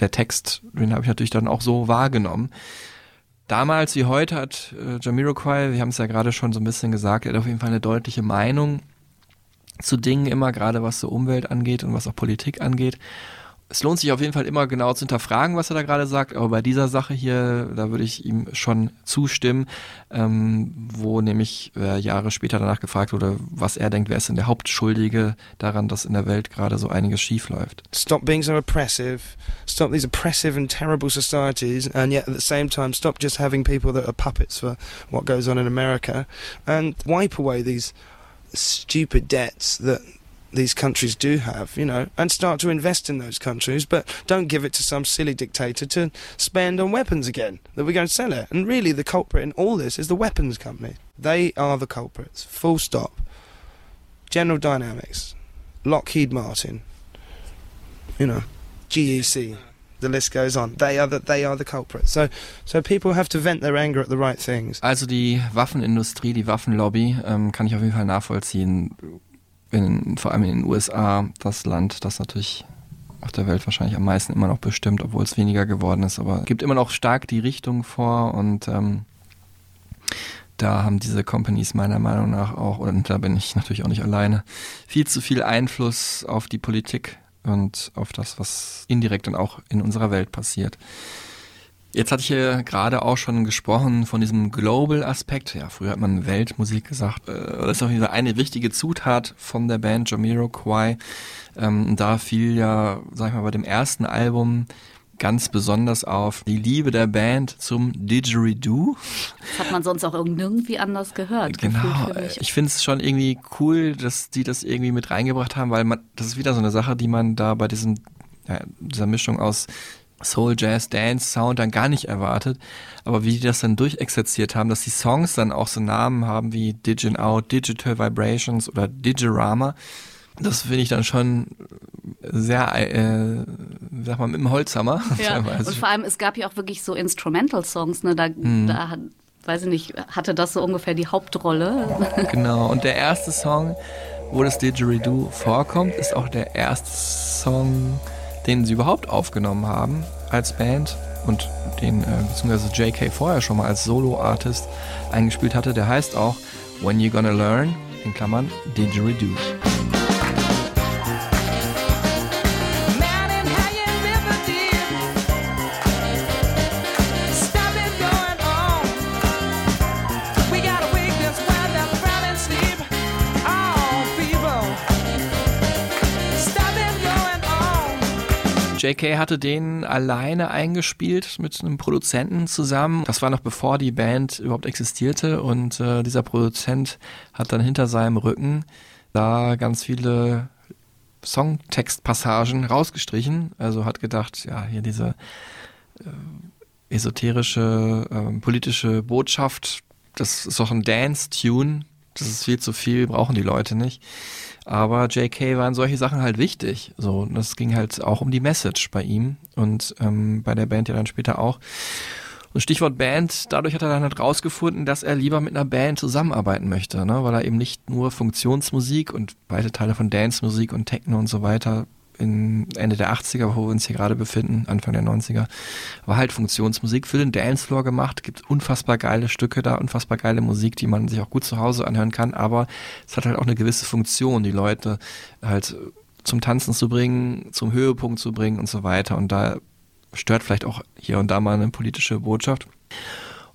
der Text, den habe ich natürlich dann auch so wahrgenommen. Damals wie heute hat äh, Jamiroquai, wir haben es ja gerade schon so ein bisschen gesagt, er hat auf jeden Fall eine deutliche Meinung zu Dingen immer, gerade was so Umwelt angeht und was auch Politik angeht. Es lohnt sich auf jeden Fall immer genau zu hinterfragen, was er da gerade sagt, aber bei dieser Sache hier, da würde ich ihm schon zustimmen, ähm, wo nämlich äh, Jahre später danach gefragt wurde, was er denkt, wer ist denn der Hauptschuldige daran, dass in der Welt gerade so einiges schief läuft.
Stop being so oppressive. Stop these oppressive and terrible societies, and yet at the same time, stop just having people that are puppets for what goes on in America, and wipe away these stupid debts that these countries do have, you know, and start to invest in those countries, but don't give it to some silly dictator to spend on weapons again, that we're going to sell it. And really, the culprit in all this is the weapons company. They are the culprits, full stop. General Dynamics, Lockheed Martin, you know, GEC, the list goes on. They are the, they are the culprits. So, so people have to vent their anger at the right things.
Also die Waffenindustrie, die Waffenlobby, ähm, kann ich auf jeden Fall nachvollziehen. In, vor allem in den USA, das Land, das natürlich auf der Welt wahrscheinlich am meisten immer noch bestimmt, obwohl es weniger geworden ist. Aber gibt immer noch stark die Richtung vor und ähm, da haben diese Companies meiner Meinung nach auch, und da bin ich natürlich auch nicht alleine, viel zu viel Einfluss auf die Politik und auf das, was indirekt dann auch in unserer Welt passiert. Jetzt hatte ich ja gerade auch schon gesprochen von diesem Global-Aspekt. Ja, früher hat man Weltmusik gesagt. Äh, Das ist jeden Fall eine wichtige Zutat von der Band Jamiroquai. Ähm, da fiel ja, sag ich mal, bei dem ersten Album ganz besonders auf die Liebe der Band zum Didgeridoo.
Das hat man sonst auch irgendwie anders gehört.
Genau. Ich finde es schon irgendwie cool, dass die das irgendwie mit reingebracht haben, weil man, das ist wieder so eine Sache, die man da bei diesem, ja, dieser Mischung aus Soul, Jazz, Dance, Sound dann gar nicht erwartet. Aber wie die das dann durchexerziert haben, dass die Songs dann auch so Namen haben wie Digin Out, Digital Vibrations oder Digirama, das finde ich dann schon sehr, äh, sag mal, mit dem Holzhammer.
Ja, und vor allem, es gab ja auch wirklich so Instrumental-Songs, ne? Da,
Mhm.
da hat, weiß ich nicht, hatte das so ungefähr die Hauptrolle.
Genau, und der erste Song, wo das Didgeridoo vorkommt, ist auch der erste Song, den sie überhaupt aufgenommen haben als Band und den äh, beziehungsweise JK vorher schon mal als Solo-Artist eingespielt hatte. Der heißt auch When You Gonna Learn. in Klammern Didgeridoo. JK hatte den alleine eingespielt mit einem Produzenten zusammen. Das war noch bevor die Band überhaupt existierte und äh, dieser Produzent hat dann hinter seinem Rücken da ganz viele Songtextpassagen rausgestrichen. Also hat gedacht, ja, hier diese äh, esoterische, äh, politische Botschaft, das ist doch ein Dance-Tune. Das ist viel zu viel, brauchen die Leute nicht. Aber JK waren solche Sachen halt wichtig. So, und das ging halt auch um die Message bei ihm und ähm, bei der Band ja dann später auch. Und Stichwort Band, dadurch hat er dann halt rausgefunden, dass er lieber mit einer Band zusammenarbeiten möchte, ne? weil er eben nicht nur Funktionsmusik und weite Teile von Dance-Musik und Techno und so weiter in Ende der 80er, wo wir uns hier gerade befinden, Anfang der 90er, war halt Funktionsmusik für den Dancefloor gemacht, gibt unfassbar geile Stücke da, unfassbar geile Musik, die man sich auch gut zu Hause anhören kann, aber es hat halt auch eine gewisse Funktion, die Leute halt zum Tanzen zu bringen, zum Höhepunkt zu bringen und so weiter. Und da stört vielleicht auch hier und da mal eine politische Botschaft.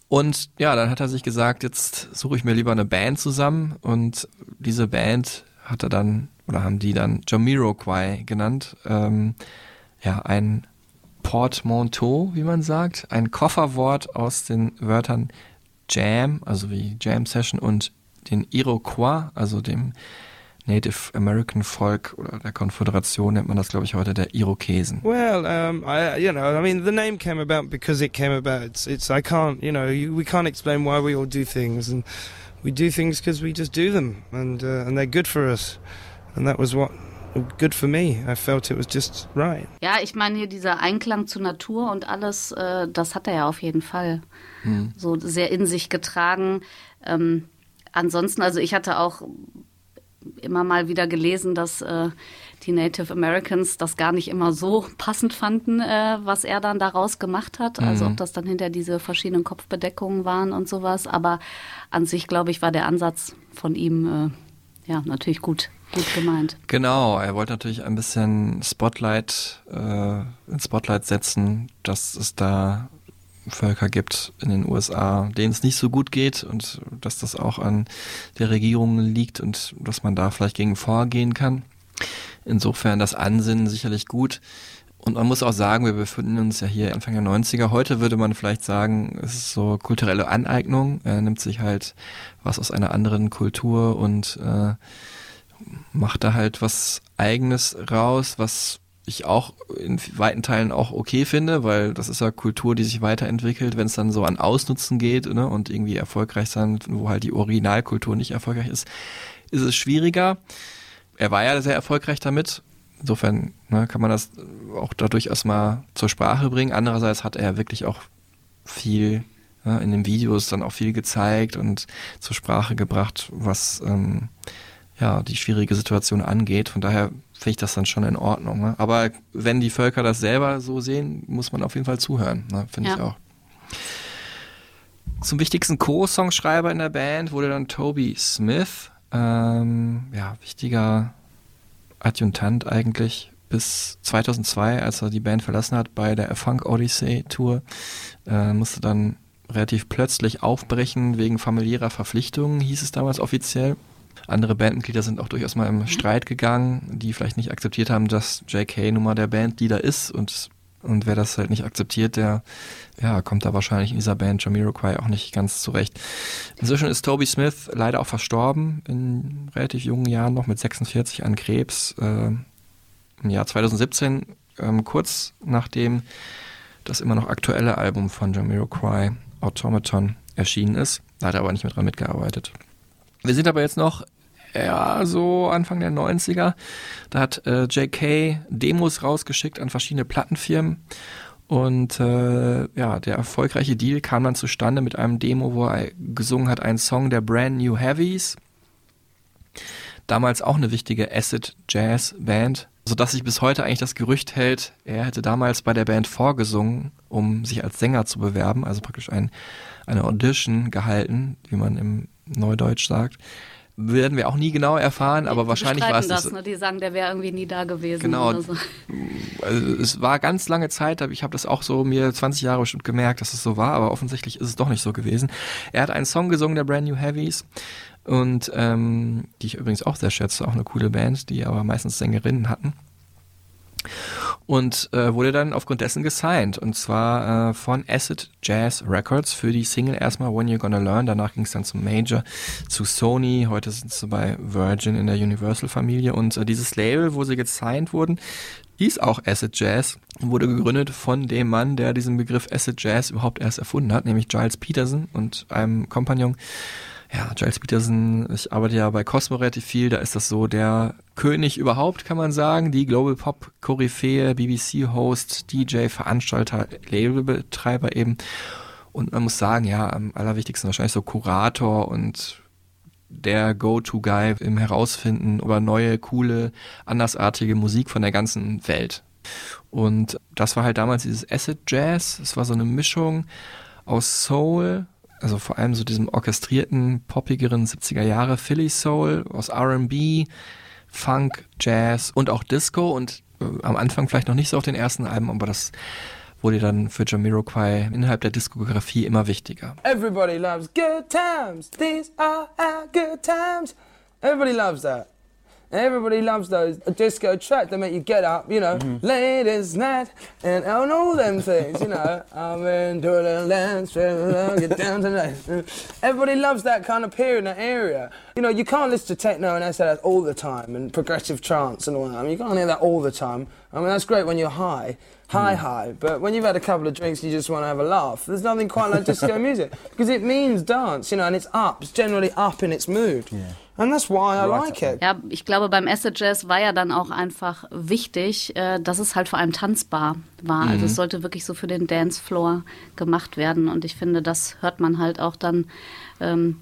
Und ja, dann hat er sich gesagt, jetzt suche ich mir lieber eine Band zusammen. Und diese Band hat er dann oder haben die dann Jamiroquai genannt. Ähm, ja, ein Portmanteau, wie man sagt, ein Kofferwort aus den Wörtern Jam, also wie Jam Session und den Iroquois, also dem Native American Volk oder der Konföderation nennt man das, glaube ich, heute der Irokesen.
Well, um, I, you know, I mean, the name came about because it came about. It's, it's I can't, you know, we can't explain why we all do things, and we do things because we just do them, and uh, and they're good for us, and that was what good for me. I felt it was just right.
Ja, ich meine hier dieser Einklang zur Natur und alles, äh, das hat er ja auf jeden Fall so sehr in sich getragen. Ähm, ansonsten, also ich hatte auch immer mal wieder gelesen, dass äh, die Native Americans das gar nicht immer so passend fanden, äh, was er dann daraus gemacht hat. Also ob das dann hinter diese verschiedenen Kopfbedeckungen waren und sowas. Aber an sich, glaube ich, war der Ansatz von ihm äh, ja natürlich gut, gut gemeint.
Genau, er wollte natürlich ein bisschen Spotlight, äh, ins Spotlight setzen, dass es da Völker gibt in den USA, denen es nicht so gut geht und dass das auch an der Regierung liegt und dass man da vielleicht gegen vorgehen kann. Insofern das Ansinnen sicherlich gut. Und man muss auch sagen, wir befinden uns ja hier Anfang der 90er. Heute würde man vielleicht sagen, es ist so kulturelle Aneignung. Er nimmt sich halt was aus einer anderen Kultur und äh, macht da halt was Eigenes raus, was ich auch in weiten Teilen auch okay finde, weil das ist ja Kultur, die sich weiterentwickelt. Wenn es dann so an Ausnutzen geht ne, und irgendwie erfolgreich sein, wo halt die Originalkultur nicht erfolgreich ist, ist es schwieriger. Er war ja sehr erfolgreich damit. Insofern ne, kann man das auch dadurch erstmal zur Sprache bringen. Andererseits hat er wirklich auch viel ne, in den Videos dann auch viel gezeigt und zur Sprache gebracht, was ähm, ja, die schwierige Situation angeht. Von daher finde ich das dann schon in Ordnung. Ne? Aber wenn die Völker das selber so sehen, muss man auf jeden Fall zuhören, ne? finde
Ja.
ich auch. Zum wichtigsten Co-Songschreiber in der Band wurde dann Toby Smith. Ähm, ja, wichtiger Adjutant eigentlich bis 2002, als er die Band verlassen hat bei der Funk Odyssey Tour. Äh, musste dann relativ plötzlich aufbrechen wegen familiärer Verpflichtungen, hieß es damals offiziell. Andere Bandmitglieder sind auch durchaus mal im Streit gegangen, die vielleicht nicht akzeptiert haben, dass JK nun mal der Bandleader ist und und wer das halt nicht akzeptiert, der ja, kommt da wahrscheinlich in dieser Band Jamiroquai auch nicht ganz zurecht. Inzwischen ist Toby Smith leider auch verstorben, in relativ jungen Jahren noch mit 46 an Krebs. Äh, Im Jahr 2017, ähm, kurz nachdem das immer noch aktuelle Album von Jamiroquai, Automaton, erschienen ist. Da hat er aber nicht mehr dran mitgearbeitet. Wir sind aber jetzt noch ja, so Anfang der 90er. Da hat äh, JK Demos rausgeschickt an verschiedene Plattenfirmen. Und äh, ja, der erfolgreiche Deal kam dann zustande mit einem Demo, wo er gesungen hat, einen Song der Brand New Heavies. Damals auch eine wichtige Acid Jazz Band, sodass sich bis heute eigentlich das Gerücht hält, er hätte damals bei der Band vorgesungen, um sich als Sänger zu bewerben, also praktisch ein, eine Audition gehalten, wie man im Neudeutsch sagt. werden wir auch nie genau erfahren, aber
Die
wahrscheinlich war es das.
das. Ne? Die sagen, der wäre irgendwie nie da gewesen.
Genau.
So.
Also es war ganz lange Zeit, aber ich habe das auch so mir 20 Jahre bestimmt gemerkt, dass es so war, aber offensichtlich ist es doch nicht so gewesen. Er hat einen Song gesungen, der Brand New Heavies. Und ähm, die ich übrigens auch sehr schätze, auch eine coole Band, die aber meistens Sängerinnen hatten. Und äh, wurde dann aufgrund dessen gesigned. Und zwar äh, von Acid Jazz Records für die Single erstmal When You're Gonna Learn. Danach ging es dann zum Major, zu Sony. Heute sind sie bei Virgin in der Universal-Familie. Und äh, dieses Label, wo sie gesigned wurden, hieß auch Acid Jazz. Wurde gegründet von dem Mann, der diesen Begriff Acid Jazz überhaupt erst erfunden hat, nämlich Giles Peterson und einem Kompagnon. Ja, Giles Peterson, ich arbeite ja bei Cosmo relativ viel, da ist das so der König überhaupt, kann man sagen. Die Global Pop Koryphäe, BBC-Host, DJ, Veranstalter, Labelbetreiber eben. Und man muss sagen, ja, am allerwichtigsten wahrscheinlich so Kurator und der Go-To-Guy im Herausfinden über neue, coole, andersartige Musik von der ganzen Welt. Und das war halt damals dieses Acid Jazz. Es war so eine Mischung aus Soul, also vor allem so diesem orchestrierten, poppigeren 70er Jahre Philly Soul, aus R&B, Funk, Jazz und auch Disco und äh, am Anfang vielleicht noch nicht so auf den ersten Alben, aber das wurde dann für Jamiroquai innerhalb der Diskografie immer wichtiger.
Everybody loves good times. These are our good times. Everybody loves that. Everybody loves those a disco tracks that make you get up, you know, mm-hmm. ladies' night and and all them things, you know. I'm into the dance, get down tonight. Everybody loves that kind of period in that area. You know, you can't listen to techno and SLS all the time and progressive trance and all that. I mean, you can't hear that all the time. I mean, that's great when you're high, high, high. But when you've had a couple of drinks and you just want to have a laugh, there's nothing quite like disco music because it means dance, you know, and it's up. It's generally up in its mood. And that's why I like it.
Ja, ich glaube, beim Acid Jazz war ja dann auch einfach wichtig, äh, dass es halt vor allem tanzbar war. Also es sollte wirklich so für den Dancefloor gemacht werden. Und ich finde, das hört man halt auch dann ähm,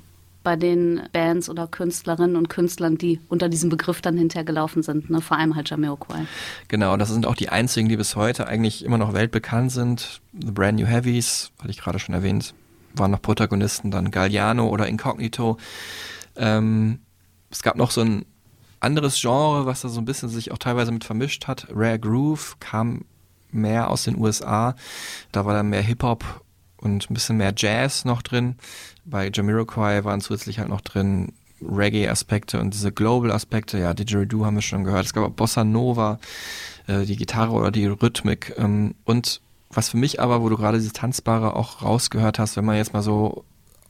bei den Bands oder Künstlerinnen und Künstlern, die unter diesem Begriff dann hintergelaufen sind. Ne? Vor allem halt Jamiroquai.
Genau, das sind auch die einzigen, die bis heute eigentlich immer noch weltbekannt sind. The Brand New Heavies, hatte ich gerade schon erwähnt, waren noch Protagonisten, dann Galliano oder Incognito. Ähm, es gab noch so ein anderes Genre, was da so ein bisschen sich auch teilweise mit vermischt hat. Rare Groove kam mehr aus den USA. Da war dann mehr Hip-Hop und ein bisschen mehr Jazz noch drin. Bei Jamiroquai waren zusätzlich halt noch drin Reggae-Aspekte und diese Global-Aspekte. Ja, Didgeridoo haben wir schon gehört. Es gab auch Bossa Nova, äh, die Gitarre oder die Rhythmik. Ähm, und was für mich aber, wo du gerade dieses Tanzbare auch rausgehört hast, wenn man jetzt mal so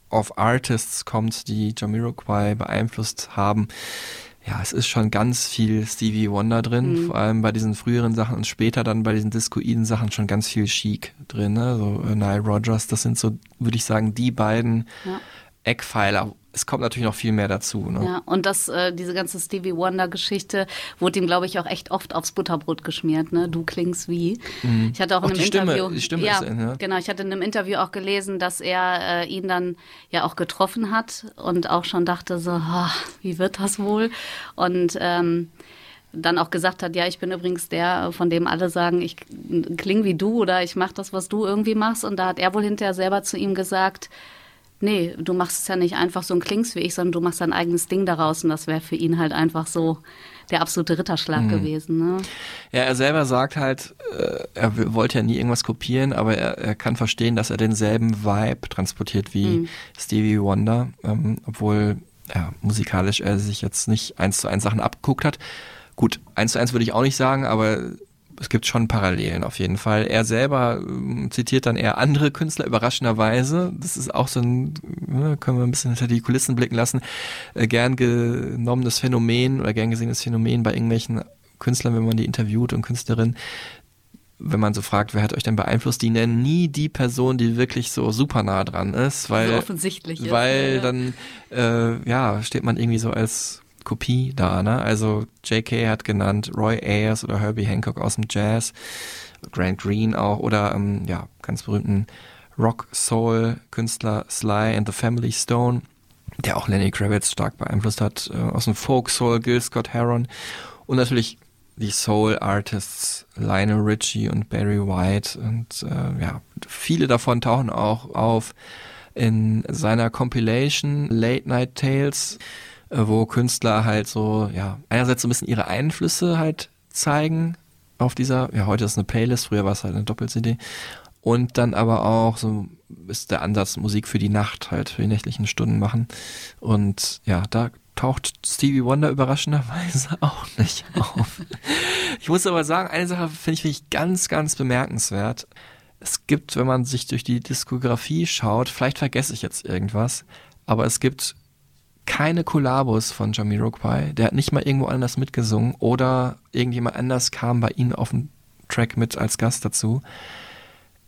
auf Artists kommt, die Jamiroquai beeinflusst haben, ja, es ist schon ganz viel Stevie Wonder drin, vor allem bei diesen früheren Sachen und später dann bei diesen discoiden Sachen schon ganz viel Chic drin, ne? so äh, Nile Rodgers, das sind so, würde ich sagen, die beiden
Ja.
Eckpfeiler. Es kommt natürlich noch viel mehr dazu. Ne?
Ja, und das, äh, diese ganze Stevie Wonder-Geschichte wurde ihm, glaube ich, auch echt oft aufs Butterbrot geschmiert. Ne? Du klingst wie. Ich hatte auch,
Auch
in einem
die Stimme-
Interview,
die Stimme
ja,
ist in, ja.
genau. Ich hatte in einem Interview auch gelesen, dass er äh, ihn dann ja auch getroffen hat und auch schon dachte so, ah, wie wird das wohl? Und ähm, dann auch gesagt hat, ja, ich bin übrigens der, von dem alle sagen, ich klinge wie du oder ich mache das, was du irgendwie machst. Und da hat er wohl hinterher selber zu ihm gesagt, nee, du machst es ja nicht einfach so ein Klings wie ich, sondern du machst dein eigenes Ding daraus. Und das wäre für ihn halt einfach so der absolute Ritterschlag gewesen. Ne?
Ja, er selber sagt halt, äh, er wollte ja nie irgendwas kopieren, aber er, er kann verstehen, dass er denselben Vibe transportiert wie Stevie Wonder, ähm, obwohl ja, musikalisch er sich jetzt nicht eins zu eins Sachen abgeguckt hat. Gut, eins zu eins würde ich auch nicht sagen, aber es gibt schon Parallelen auf jeden Fall. Er selber ähm, zitiert dann eher andere Künstler, überraschenderweise. Das ist auch so ein, ne, können wir ein bisschen hinter die Kulissen blicken lassen, äh, gern genommenes Phänomen oder gern gesehenes Phänomen bei irgendwelchen Künstlern, wenn man die interviewt und Künstlerinnen. Wenn man so fragt, wer hat euch denn beeinflusst, die nennen nie die Person, die wirklich so super nah dran ist, weil,
So offensichtlich ist,
weil
ja.
dann, äh, ja, steht man irgendwie so als Kopie da, ne? Also J.K. hat genannt Roy Ayers oder Herbie Hancock aus dem Jazz, Grant Green auch oder ähm, ja, ganz berühmten Rock-Soul-Künstler Sly and the Family Stone, der auch Lenny Kravitz stark beeinflusst hat, äh, aus dem Folk-Soul, Gil Scott Heron und natürlich die Soul-Artists Lionel Richie und Barry White und äh, ja, viele davon tauchen auch auf in seiner Compilation Late Night Tales wo Künstler halt so, ja, einerseits so ein bisschen ihre Einflüsse halt zeigen auf dieser, ja, heute ist es eine Playlist, früher war es halt eine Doppel-CD. Und dann aber auch so ist der Ansatz Musik für die Nacht halt, für die nächtlichen Stunden machen. Und ja, da taucht Stevie Wonder überraschenderweise auch nicht auf. Ich muss aber sagen, eine Sache finde ich, finde ich ganz, ganz bemerkenswert. Es gibt, wenn man sich durch die Diskografie schaut, vielleicht vergesse ich jetzt irgendwas, aber es gibt keine Kollabos von Jamiroquai. Der hat nicht mal irgendwo anders mitgesungen oder irgendjemand anders kam bei ihm auf dem Track mit als Gast dazu.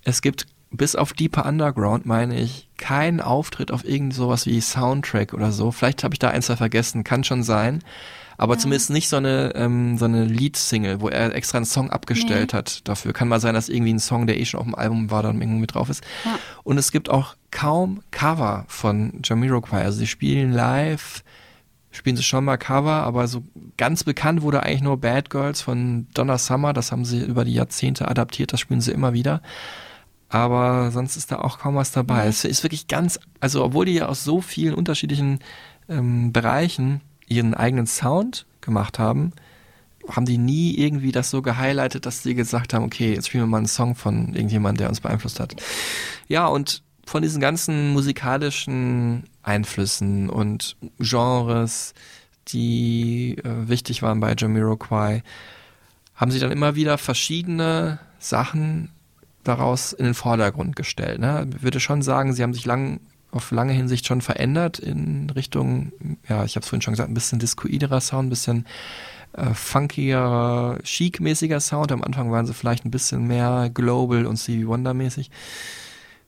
Es gibt bis auf Deeper Underground, meine ich, keinen Auftritt auf irgend sowas wie Soundtrack oder so. Vielleicht habe ich da eins zwei vergessen, kann schon sein. Aber zumindest nicht so eine, ähm, so eine Lead-Single, wo er extra einen Song abgestellt hat dafür. Kann mal sein, dass irgendwie ein Song, der eh schon auf dem Album war, dann irgendwo mit drauf ist.
Ja.
Und es gibt auch kaum Cover von Jamiroquai. Also sie spielen live, spielen sie schon mal Cover, aber so ganz bekannt wurde eigentlich nur Bad Girls von Donna Summer. Das haben sie über die Jahrzehnte adaptiert, das spielen sie immer wieder. Aber sonst ist da auch kaum was dabei. Es ist wirklich ganz, also obwohl die ja aus so vielen unterschiedlichen ähm, Bereichen ihren eigenen Sound gemacht haben, haben die nie irgendwie das so gehighlightet, dass sie gesagt haben, okay, jetzt spielen wir mal einen Song von irgendjemandem, der uns beeinflusst hat. Ja, und von diesen ganzen musikalischen Einflüssen und Genres, die äh, wichtig waren bei Jamiroquai, haben sie dann immer wieder verschiedene Sachen daraus in den Vordergrund gestellt. Ne? Ich würde schon sagen, sie haben sich lang, auf lange Hinsicht schon verändert in Richtung, ja, ich habe es vorhin schon gesagt, ein bisschen discoiderer Sound, ein bisschen äh, funkier, chic-mäßiger Sound. Am Anfang waren sie vielleicht ein bisschen mehr Global und Stevie Wonder mäßig.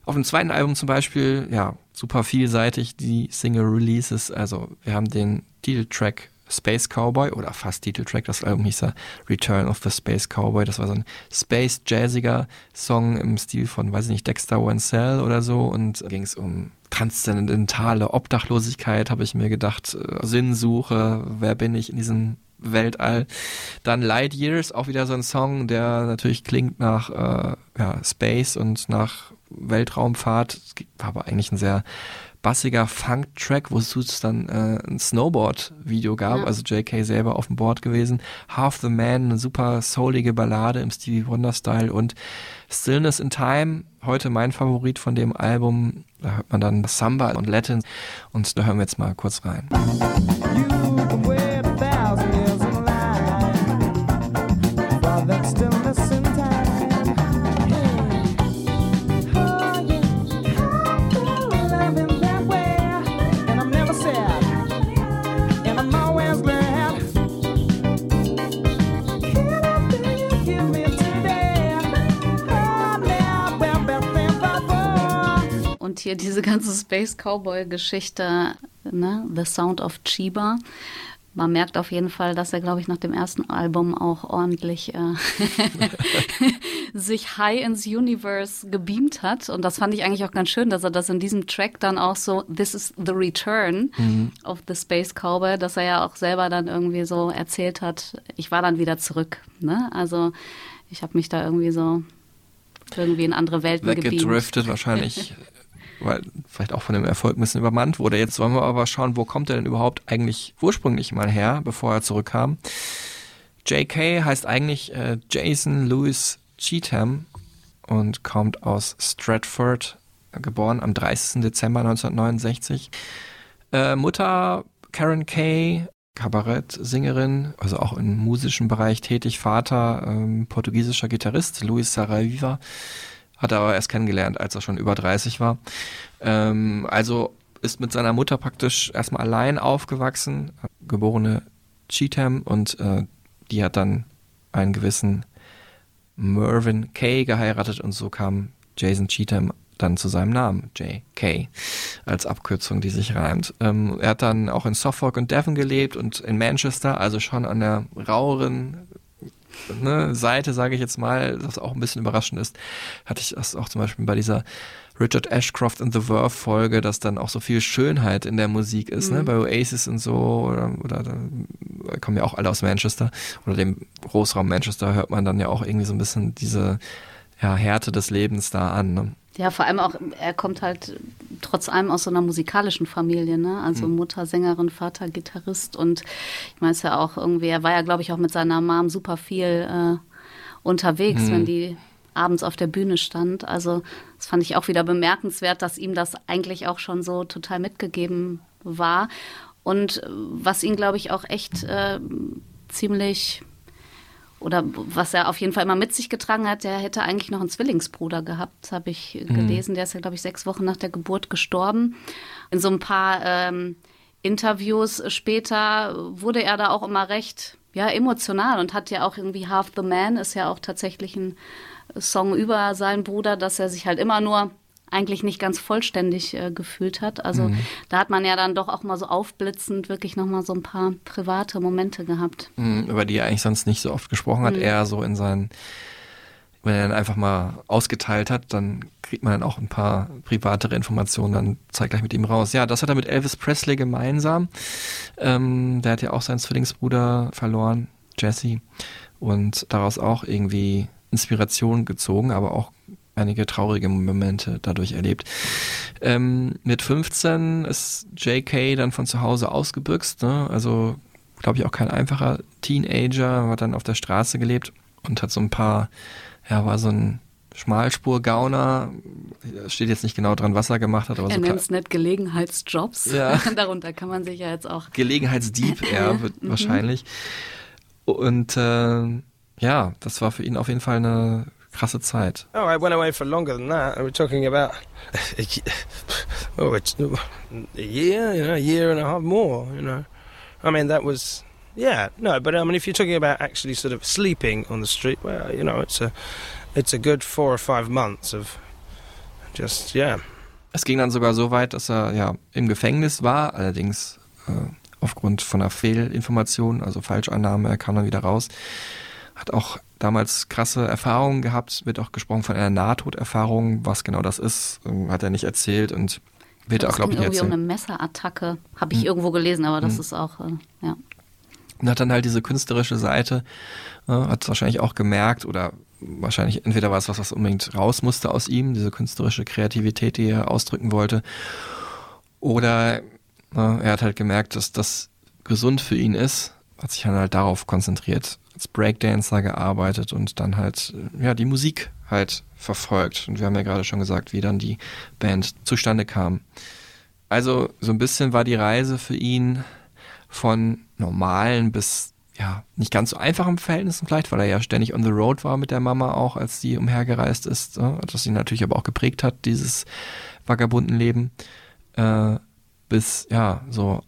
Auf dem zweiten Album zum Beispiel, ja, super vielseitig die Single Releases. Also wir haben den Titeltrack Space Cowboy oder fast Titeltrack, das Album hieß ja Return of the Space Cowboy. Das war so ein Space Jazziger Song im Stil von, weiß ich nicht, Dexter Wansell oder so und ging es um transzendentale Obdachlosigkeit, habe ich mir gedacht, äh, Sinnsuche, wer bin ich in diesem Weltall. Dann Light Years, auch wieder so ein Song, der natürlich klingt nach äh, ja, Space und nach Weltraumfahrt, war aber eigentlich ein sehr bassiger Funk-Track, wo es dann äh, ein Snowboard-Video gab,
Ja.
also JK selber auf dem Board gewesen. Half the Man, eine super soulige Ballade im Stevie Wonder-Style und Stillness in Time, heute mein Favorit von dem Album. Da hört man dann Samba und Latin und da hören wir jetzt mal kurz rein.
Hier diese ganze Space Cowboy-Geschichte, ne? The Sound of Chiba. Man merkt auf jeden Fall, dass er, glaube ich, nach dem ersten Album auch ordentlich äh, sich high ins Universe gebeamt hat. Und das fand ich eigentlich auch ganz schön, dass er das in diesem Track dann auch so, This is the Return of the Space Cowboy, dass er ja auch selber dann irgendwie so erzählt hat, ich war dann wieder zurück. Ne? Also ich habe mich da irgendwie so irgendwie in andere Welten gebeamt.
weggedriftet wahrscheinlich, weil vielleicht auch von dem Erfolg ein bisschen übermannt wurde. Jetzt wollen wir aber schauen, wo kommt er denn überhaupt eigentlich ursprünglich mal her, bevor er zurückkam. JK heißt eigentlich äh, Jason Lewis Cheatham und kommt aus Stratford, geboren am 30. Dezember 1969. Äh, Mutter Karen Kay, Kabarettsängerin, also auch im musischen Bereich tätig. Vater ähm, portugiesischer Gitarrist, Luis Saraiva. Hat er aber erst kennengelernt, als er schon über 30 war. Ähm, also ist mit seiner Mutter praktisch erstmal allein aufgewachsen, geborene Cheatham und äh, die hat dann einen gewissen Mervyn Kay geheiratet und so kam Jason Cheatham dann zu seinem Namen, J.K., als Abkürzung, die sich reimt. Ähm, er hat dann auch in Suffolk und Devon gelebt und in Manchester, also schon an der raueren ne, Seite, sage ich jetzt mal, was auch ein bisschen überraschend ist, hatte ich das auch zum Beispiel bei dieser Richard Ashcroft and the Verve Folge, dass dann auch so viel Schönheit in der Musik ist, ne? Bei Oasis und so, oder, oder da kommen ja auch alle aus Manchester, oder dem Großraum Manchester hört man dann ja auch irgendwie so ein bisschen diese ja, Härte des Lebens da an. Ne?
Ja, vor allem auch, er kommt halt trotz allem aus so einer musikalischen Familie, ne? Also Mutter Sängerin, Vater Gitarrist und ich meine es ja auch irgendwie, er war ja, glaube ich, auch mit seiner Mom super viel äh, unterwegs, wenn die abends auf der Bühne stand. Also das fand ich auch wieder bemerkenswert, dass ihm das eigentlich auch schon so total mitgegeben war. Und was ihn, glaube ich, auch echt äh, ziemlich oder was er auf jeden Fall immer mit sich getragen hat, der hätte eigentlich noch einen Zwillingsbruder gehabt, habe ich gelesen. Der ist ja, glaube ich, sechs Wochen nach der Geburt gestorben. In so ein paar ähm, Interviews später wurde er da auch immer recht ja, emotional und hat ja auch irgendwie Half the Man ist ja auch tatsächlich ein Song über seinen Bruder, dass er sich halt immer nur eigentlich nicht ganz vollständig äh, gefühlt hat. Also da hat man ja dann doch auch mal so aufblitzend wirklich nochmal so ein paar private Momente gehabt.
Mhm, über die er eigentlich sonst nicht so oft gesprochen hat. Eher so in seinen, wenn er dann einfach mal ausgeteilt hat, dann kriegt man dann auch ein paar privatere Informationen dann zeitgleich mit ihm raus. Ja, das hat er mit Elvis Presley gemeinsam. Ähm, der hat ja auch seinen Zwillingsbruder verloren, Jesse, und daraus auch irgendwie Inspiration gezogen, aber auch einige traurige Momente dadurch erlebt. Ähm, mit 15 ist JK dann von zu Hause ausgebüxt, ne? also glaube ich auch kein einfacher Teenager, hat dann auf der Straße gelebt und hat so ein paar, ja, war so ein Schmalspur-Gauner, steht jetzt nicht genau dran, was er gemacht hat, aber
Er
so
nennt es nicht Gelegenheitsjobs.
Ja.
Darunter kann man sich ja jetzt auch
Gelegenheitsdieb eher wird wahrscheinlich. Und äh, ja, das war für ihn auf jeden Fall eine krasse Zeit.
Oh, I went away for longer than that. We're talking about a, oh, it's a year, you know, a year and a half more, you know. I mean, that was, yeah, no, but I mean, if you're talking about actually sort of sleeping on the street, well, you know, it's a, it's a good four or five months of just, yeah.
Es ging dann sogar so weit, dass er ja im Gefängnis war, allerdings äh, aufgrund von einer Fehlinformation, also Falschannahme, er kam dann wieder raus. Hat auch damals krasse Erfahrungen gehabt, wird auch gesprochen von einer Nahtoderfahrung. Was genau das ist, ähm, hat er nicht erzählt und wird auch,
es
glaube ich, nicht
irgendwie um
erzählen.
eine Messerattacke. Habe ich irgendwo gelesen, aber das ist auch, äh, ja.
Und hat dann halt diese künstlerische Seite, äh, hat wahrscheinlich auch gemerkt oder wahrscheinlich entweder war es was, was unbedingt raus musste aus ihm, diese künstlerische Kreativität, die er ausdrücken wollte, oder äh, er hat halt gemerkt, dass das gesund für ihn ist, hat sich dann halt darauf konzentriert, als Breakdancer gearbeitet und dann halt, äh, ja, die Musik halt verfolgt. Und wir haben ja gerade schon gesagt, wie dann die Band zustande kam. Also so ein bisschen war die Reise für ihn von normalen bis ja nicht ganz so einfachen Verhältnissen vielleicht, weil er ja ständig on the road war mit der Mama auch, als sie umhergereist ist, äh, das ihn natürlich aber auch geprägt hat, dieses vagabunden Leben, äh, bis ja so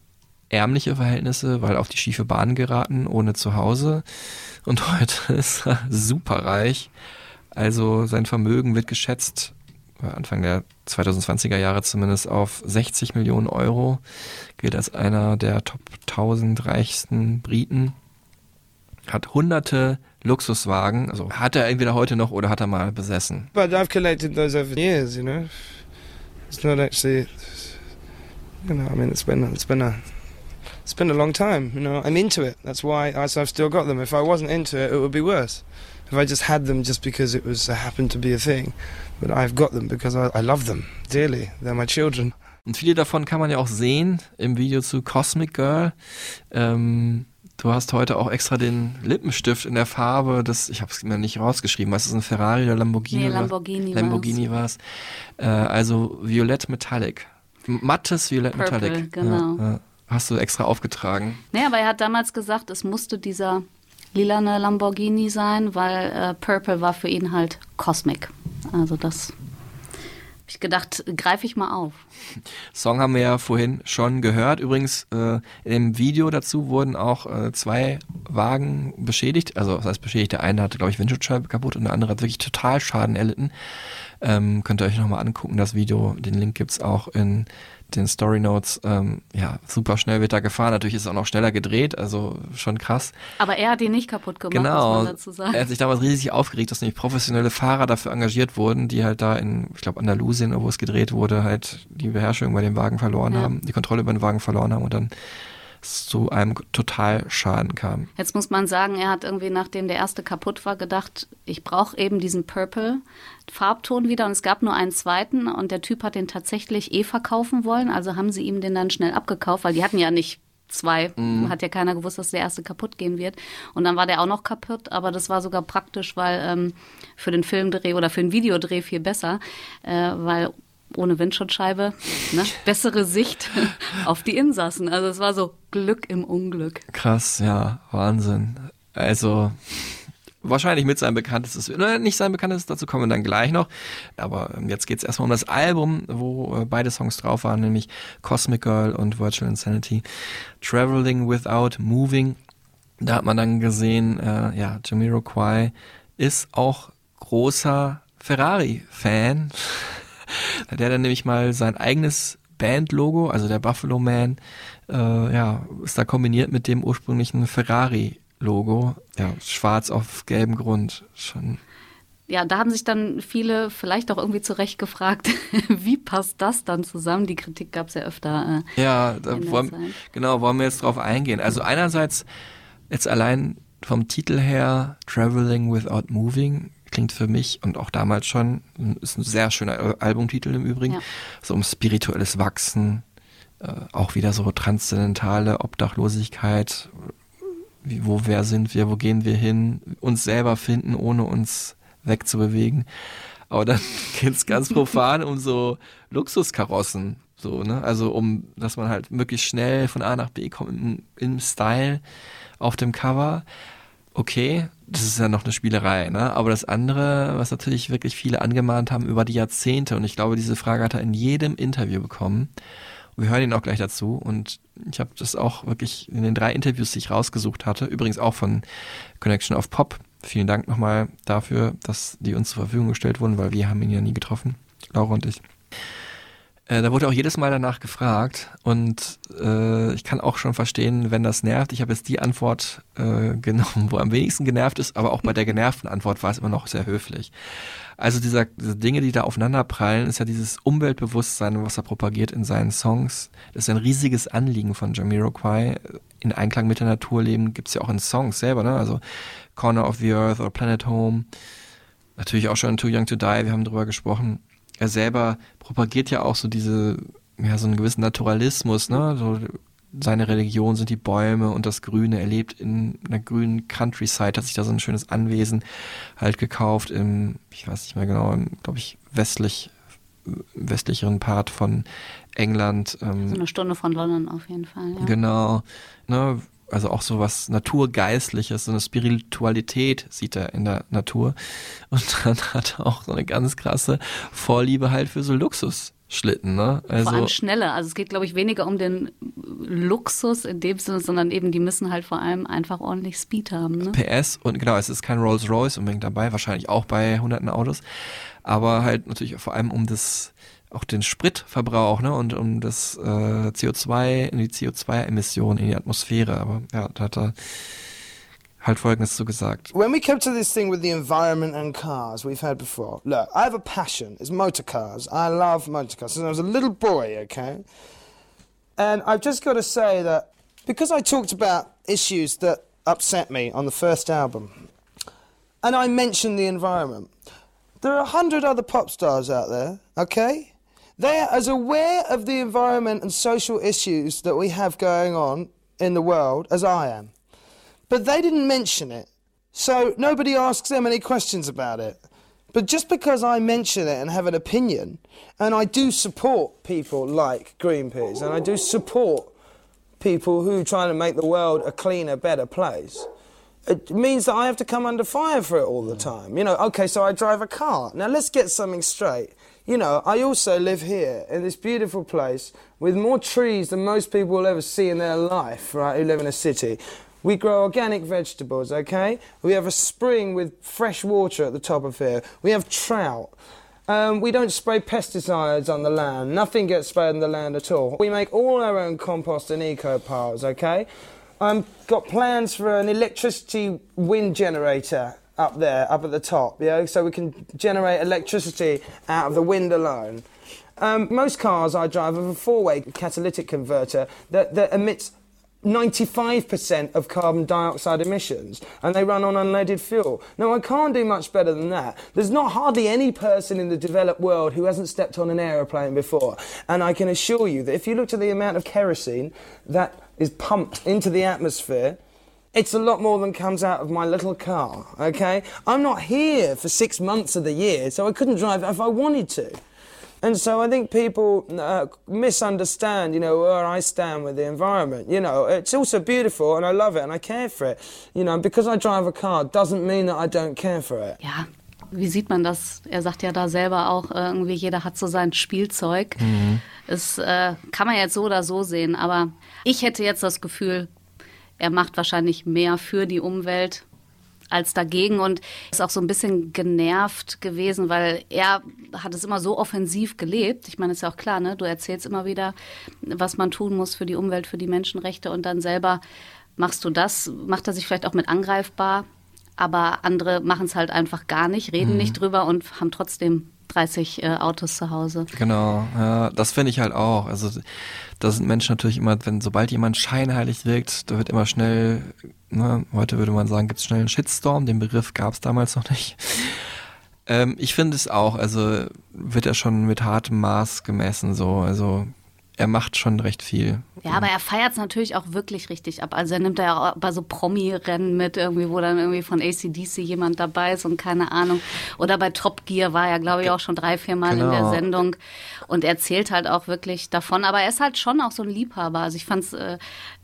ärmliche Verhältnisse, weil auf die schiefe Bahn geraten, ohne Zuhause. Und heute ist er superreich. Also sein Vermögen wird geschätzt, äh, Anfang der 2020er Jahre zumindest, auf 60 Millionen Euro. Gilt als einer der Top 1000 reichsten Briten. Hat hunderte Luxuswagen. Also hat er entweder heute noch oder hat er mal besessen.
But I've collected those over years, you know. It's not actually, you know. I mean, it's been it's been a it's been a long time. You know, I'm into it. That's why I, so I've still got them. If I wasn't into it, it would be worse. If I just had them just because it was uh, happened to be a thing, but I've got them because I, I love them dearly. They're my children.
Und viele davon kann man ja auch sehen im Video zu Cosmic Girl. Ähm, du hast heute auch extra den Lippenstift in der Farbe, das, ich habe es mir nicht rausgeschrieben, was ist es, ein Ferrari oder Lamborghini?
Nee? Lamborghini
Lamborghini war es. Äh, also Violett Metallic. Mattes Violett
Purple,
Metallic.
genau.
Ja, ja. Hast du extra aufgetragen.
Nee, aber er hat damals gesagt, es musste dieser lilane Lamborghini sein, weil äh, Purple war für ihn halt Cosmic. Also das hab ich gedacht, greife ich mal auf.
Song haben wir ja vorhin schon gehört. Übrigens, äh, in dem Video dazu wurden auch äh, zwei Wagen beschädigt. Also, das heißt beschädigt, der eine hatte, glaube ich, Windschutzscheibe kaputt und der andere hat wirklich total Schaden erlitten. Ähm, könnt ihr euch nochmal angucken, das Video. Den Link gibt's auch in den Story Notes. Ähm, ja, super schnell wird da gefahren. Natürlich ist es auch noch schneller gedreht, also schon krass.
Aber er hat ihn nicht kaputt gemacht,
Genau.
muss man dazu sagen.
Er hat sich damals riesig aufgeregt, dass nämlich professionelle Fahrer dafür engagiert wurden, die halt da in, ich glaube, Andalusien, wo es gedreht wurde, halt die Beherrschung über den Wagen verloren
Ja.
haben, die Kontrolle über den Wagen verloren haben und dann zu einem Totalschaden kam.
Jetzt muss man sagen, er hat irgendwie, nachdem der erste kaputt war, gedacht, ich brauche eben diesen Purple Farbton wieder und es gab nur einen zweiten und der Typ hat den tatsächlich eh verkaufen wollen, also haben sie ihm den dann schnell abgekauft, weil die hatten ja nicht zwei, hat ja keiner gewusst, dass der erste kaputt gehen wird und dann war der auch noch kaputt, aber das war sogar praktisch, weil ähm, für den Filmdreh oder für den Videodreh viel besser, äh, weil ohne Windschutzscheibe, ne? bessere Sicht auf die Insassen. Also es war so Glück im Unglück.
Krass, ja, Wahnsinn. Also wahrscheinlich mit seinem bekanntestes, ne, nicht sein bekanntestes, dazu kommen wir dann gleich noch. Aber ähm, jetzt geht's erstmal um das Album, wo äh, beide Songs drauf waren, nämlich Cosmic Girl und Virtual Insanity. Traveling Without Moving. Da hat man dann gesehen, äh, ja, Jamiroquai ist auch großer Ferrari-Fan. Der dann nämlich mal sein eigenes Bandlogo, also der Buffalo Man, äh, ja, ist da kombiniert mit dem ursprünglichen Ferrari-Logo. Ja, schwarz auf gelbem Grund. Schon
Ja, da haben sich dann viele vielleicht auch irgendwie zurecht gefragt, wie passt das dann zusammen? Die Kritik gab es ja öfter. Äh,
Ja, da wollen, genau, wollen wir jetzt drauf eingehen. Also einerseits jetzt allein vom Titel her Traveling Without Moving klingt für mich und auch damals schon, ist ein sehr schöner Albumtitel im Übrigen,
Ja.
so um spirituelles Wachsen, äh, auch wieder so transzendentale Obdachlosigkeit, wie, wo, wer sind wir, wo gehen wir hin, uns selber finden, ohne uns wegzubewegen. Aber dann geht's ganz profan um so Luxuskarossen, so, ne? Also um, dass man halt möglichst schnell von A nach B kommt im, im Style auf dem Cover. Okay, das ist ja noch eine Spielerei, ne? Aber das andere, was natürlich wirklich viele angemahnt haben über die Jahrzehnte, und ich glaube, diese Frage hat er in jedem Interview bekommen. Wir hören ihn auch gleich dazu und ich habe das auch wirklich in den drei Interviews, die ich rausgesucht hatte, übrigens auch von Connection of Pop. Vielen Dank nochmal dafür, dass die uns zur Verfügung gestellt wurden, weil wir haben ihn ja nie getroffen, Laura und ich. Äh, da wurde auch jedes Mal danach gefragt und äh, ich kann auch schon verstehen, wenn das nervt. Ich habe jetzt die Antwort äh, genommen, wo am wenigsten genervt ist, aber auch bei der genervten Antwort war es immer noch sehr höflich. Also dieser, diese Dinge, die da aufeinander prallen, ist ja dieses Umweltbewusstsein, was er propagiert in seinen Songs. Das ist ein riesiges Anliegen von Jamiroquai. In Einklang mit der Natur leben gibt's ja auch in Songs selber, ne? Also Corner of the Earth oder Planet Home. Natürlich auch schon Too Young to Die, wir haben drüber gesprochen. Er selber propagiert ja auch so diese, ja, so einen gewissen Naturalismus, ne? So, seine Religion sind die Bäume und das Grüne. Er lebt in einer grünen Countryside, hat sich da so ein schönes Anwesen halt gekauft im, ich weiß nicht mehr genau, glaube ich, westlich, westlicheren Part von England. Ähm,
So eine Stunde von London auf jeden Fall. Ja.
Genau. Ne, also auch so was Naturgeistliches, so eine Spiritualität sieht er in der Natur. Und dann hat er auch so eine ganz krasse Vorliebe halt für so Luxusschlitten, ne? Also,
vor allem schnelle. Also es geht, glaube ich, weniger um den Luxus in dem Sinne, sondern eben die müssen halt vor allem einfach ordentlich Speed haben. Ne?
PS und genau, es ist kein Rolls Royce unbedingt dabei, wahrscheinlich auch bei hunderten Autos, aber halt natürlich vor allem um das auch den Spritverbrauch, ne, und um das äh, CO2, in die CO2-Emissionen in die Atmosphäre. Aber ja, da hat er halt Folgendes zu gesagt.
When we come to this thing with the environment and cars, we've had before. Look, I have a passion. It's motor cars. I love motor cars. Since I was a little boy, okay? And I've just got to say that because I talked about issues that upset me on the first album, and I mentioned the environment, there are a hundred other pop stars out there, okay? They are as aware of the environment and social issues that we have going on in the world as I am. But they didn't mention it. So nobody asks them any questions about it. But just because I mention it and have an opinion, and I do support people like Greenpeace, and I do support people who are trying to make the world a cleaner, better place, it means that I have to come under fire for it all the time. You know, okay, so I drive a car. Now let's get something straight. You know, I also live here in this beautiful place with more trees than most people will ever see in their life, right, who live in a city. We grow organic vegetables, okay? We have a spring with fresh water at the top of here. We have trout. Um, we don't spray pesticides on the land. Nothing gets sprayed on the land at all. We make all our own compost and eco piles, okay? I've got plans for an electricity wind generator up there, up at the top, yeah, so we can generate electricity out of the wind alone. Um, most cars I drive have a four-way catalytic converter that, that emits 95% of carbon dioxide emissions and they run on unleaded fuel. Now, I can't do much better than that. There's not hardly any person in the developed world who hasn't stepped on an aeroplane before. And I can assure you that if you look at the amount of kerosene that is pumped into the atmosphere, it's a lot more than comes out of my little car, okay? I'm not here for six months of the year, so I couldn't drive if I wanted to. And so I think people uh, misunderstand, you know, where I stand with the environment. You know, it's also beautiful and I love it and I care for it. You know, because I drive a car doesn't mean that I don't care for it.
Yeah. wie sieht man das? Er sagt ja da selber auch, äh, irgendwie jeder hat so sein Spielzeug. Das äh, kann man jetzt so oder so sehen, aber ich hätte jetzt das Gefühl, er macht wahrscheinlich mehr für die Umwelt als dagegen und ist auch so ein bisschen genervt gewesen, weil er hat es immer so offensiv gelebt. Ich meine, ist ja auch klar, ne? Du erzählst immer wieder, was man tun muss für die Umwelt, für die Menschenrechte und dann selber machst du das, macht er sich vielleicht auch mit angreifbar, aber andere machen es halt einfach gar nicht, reden nicht drüber und haben trotzdem 30 äh, Autos zu Hause.
Genau, ja, das finde ich halt auch. Also da sind Menschen natürlich immer, wenn sobald jemand scheinheilig wirkt, da wird immer schnell, ne, heute würde man sagen, gibt es schnell einen Shitstorm, den Begriff gab es damals noch nicht. Ähm, ich finde es auch, also wird er schon mit hartem Maß gemessen, so, also er macht schon recht viel.
Ja, aber er feiert es natürlich auch wirklich richtig ab. Also er nimmt da ja auch bei so Promi-Rennen mit, irgendwie, wo dann irgendwie von ACDC jemand dabei ist und keine Ahnung. Oder bei Top Gear war er, glaube ich, auch schon drei, vier Mal in der
Genau.
Sendung. Und erzählt halt auch wirklich davon. Aber er ist halt schon auch so ein Liebhaber. Also ich fand es äh,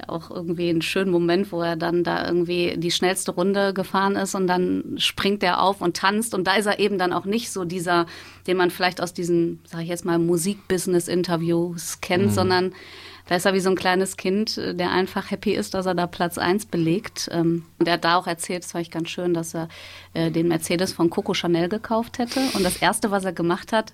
auch irgendwie einen schönen Moment, wo er dann da irgendwie die schnellste Runde gefahren ist und dann springt er auf und tanzt. Und da ist er eben dann auch nicht so dieser, den man vielleicht aus diesen, sag ich jetzt mal, Musikbusiness-Interviews kennt, sondern da ist er wie so ein kleines Kind, äh, der einfach happy ist, dass er da Platz 1 belegt. Ähm, Und er hat da auch erzählt, das fand ich ganz schön, dass er äh, den Mercedes von Coco Chanel gekauft hätte. Und das Erste, was er gemacht hat,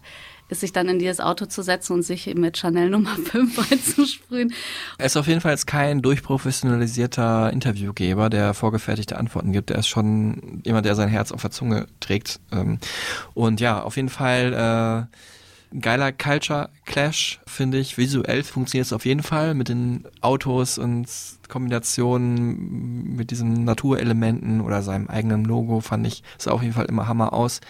ist sich dann in dieses Auto zu setzen und sich mit Chanel Nummer 5 einzusprühen.
Er ist auf jeden Fall kein durchprofessionalisierter Interviewgeber, der vorgefertigte Antworten gibt. Er ist schon jemand, der sein Herz auf der Zunge trägt. Ähm, Und ja, auf jeden Fall äh, geiler Culture Clash, finde ich. Visuell funktioniert es auf jeden Fall mit den Autos und Kombinationen mit diesen Naturelementen oder seinem eigenen Logo, fand ich, sah auf jeden Fall immer Hammer aus.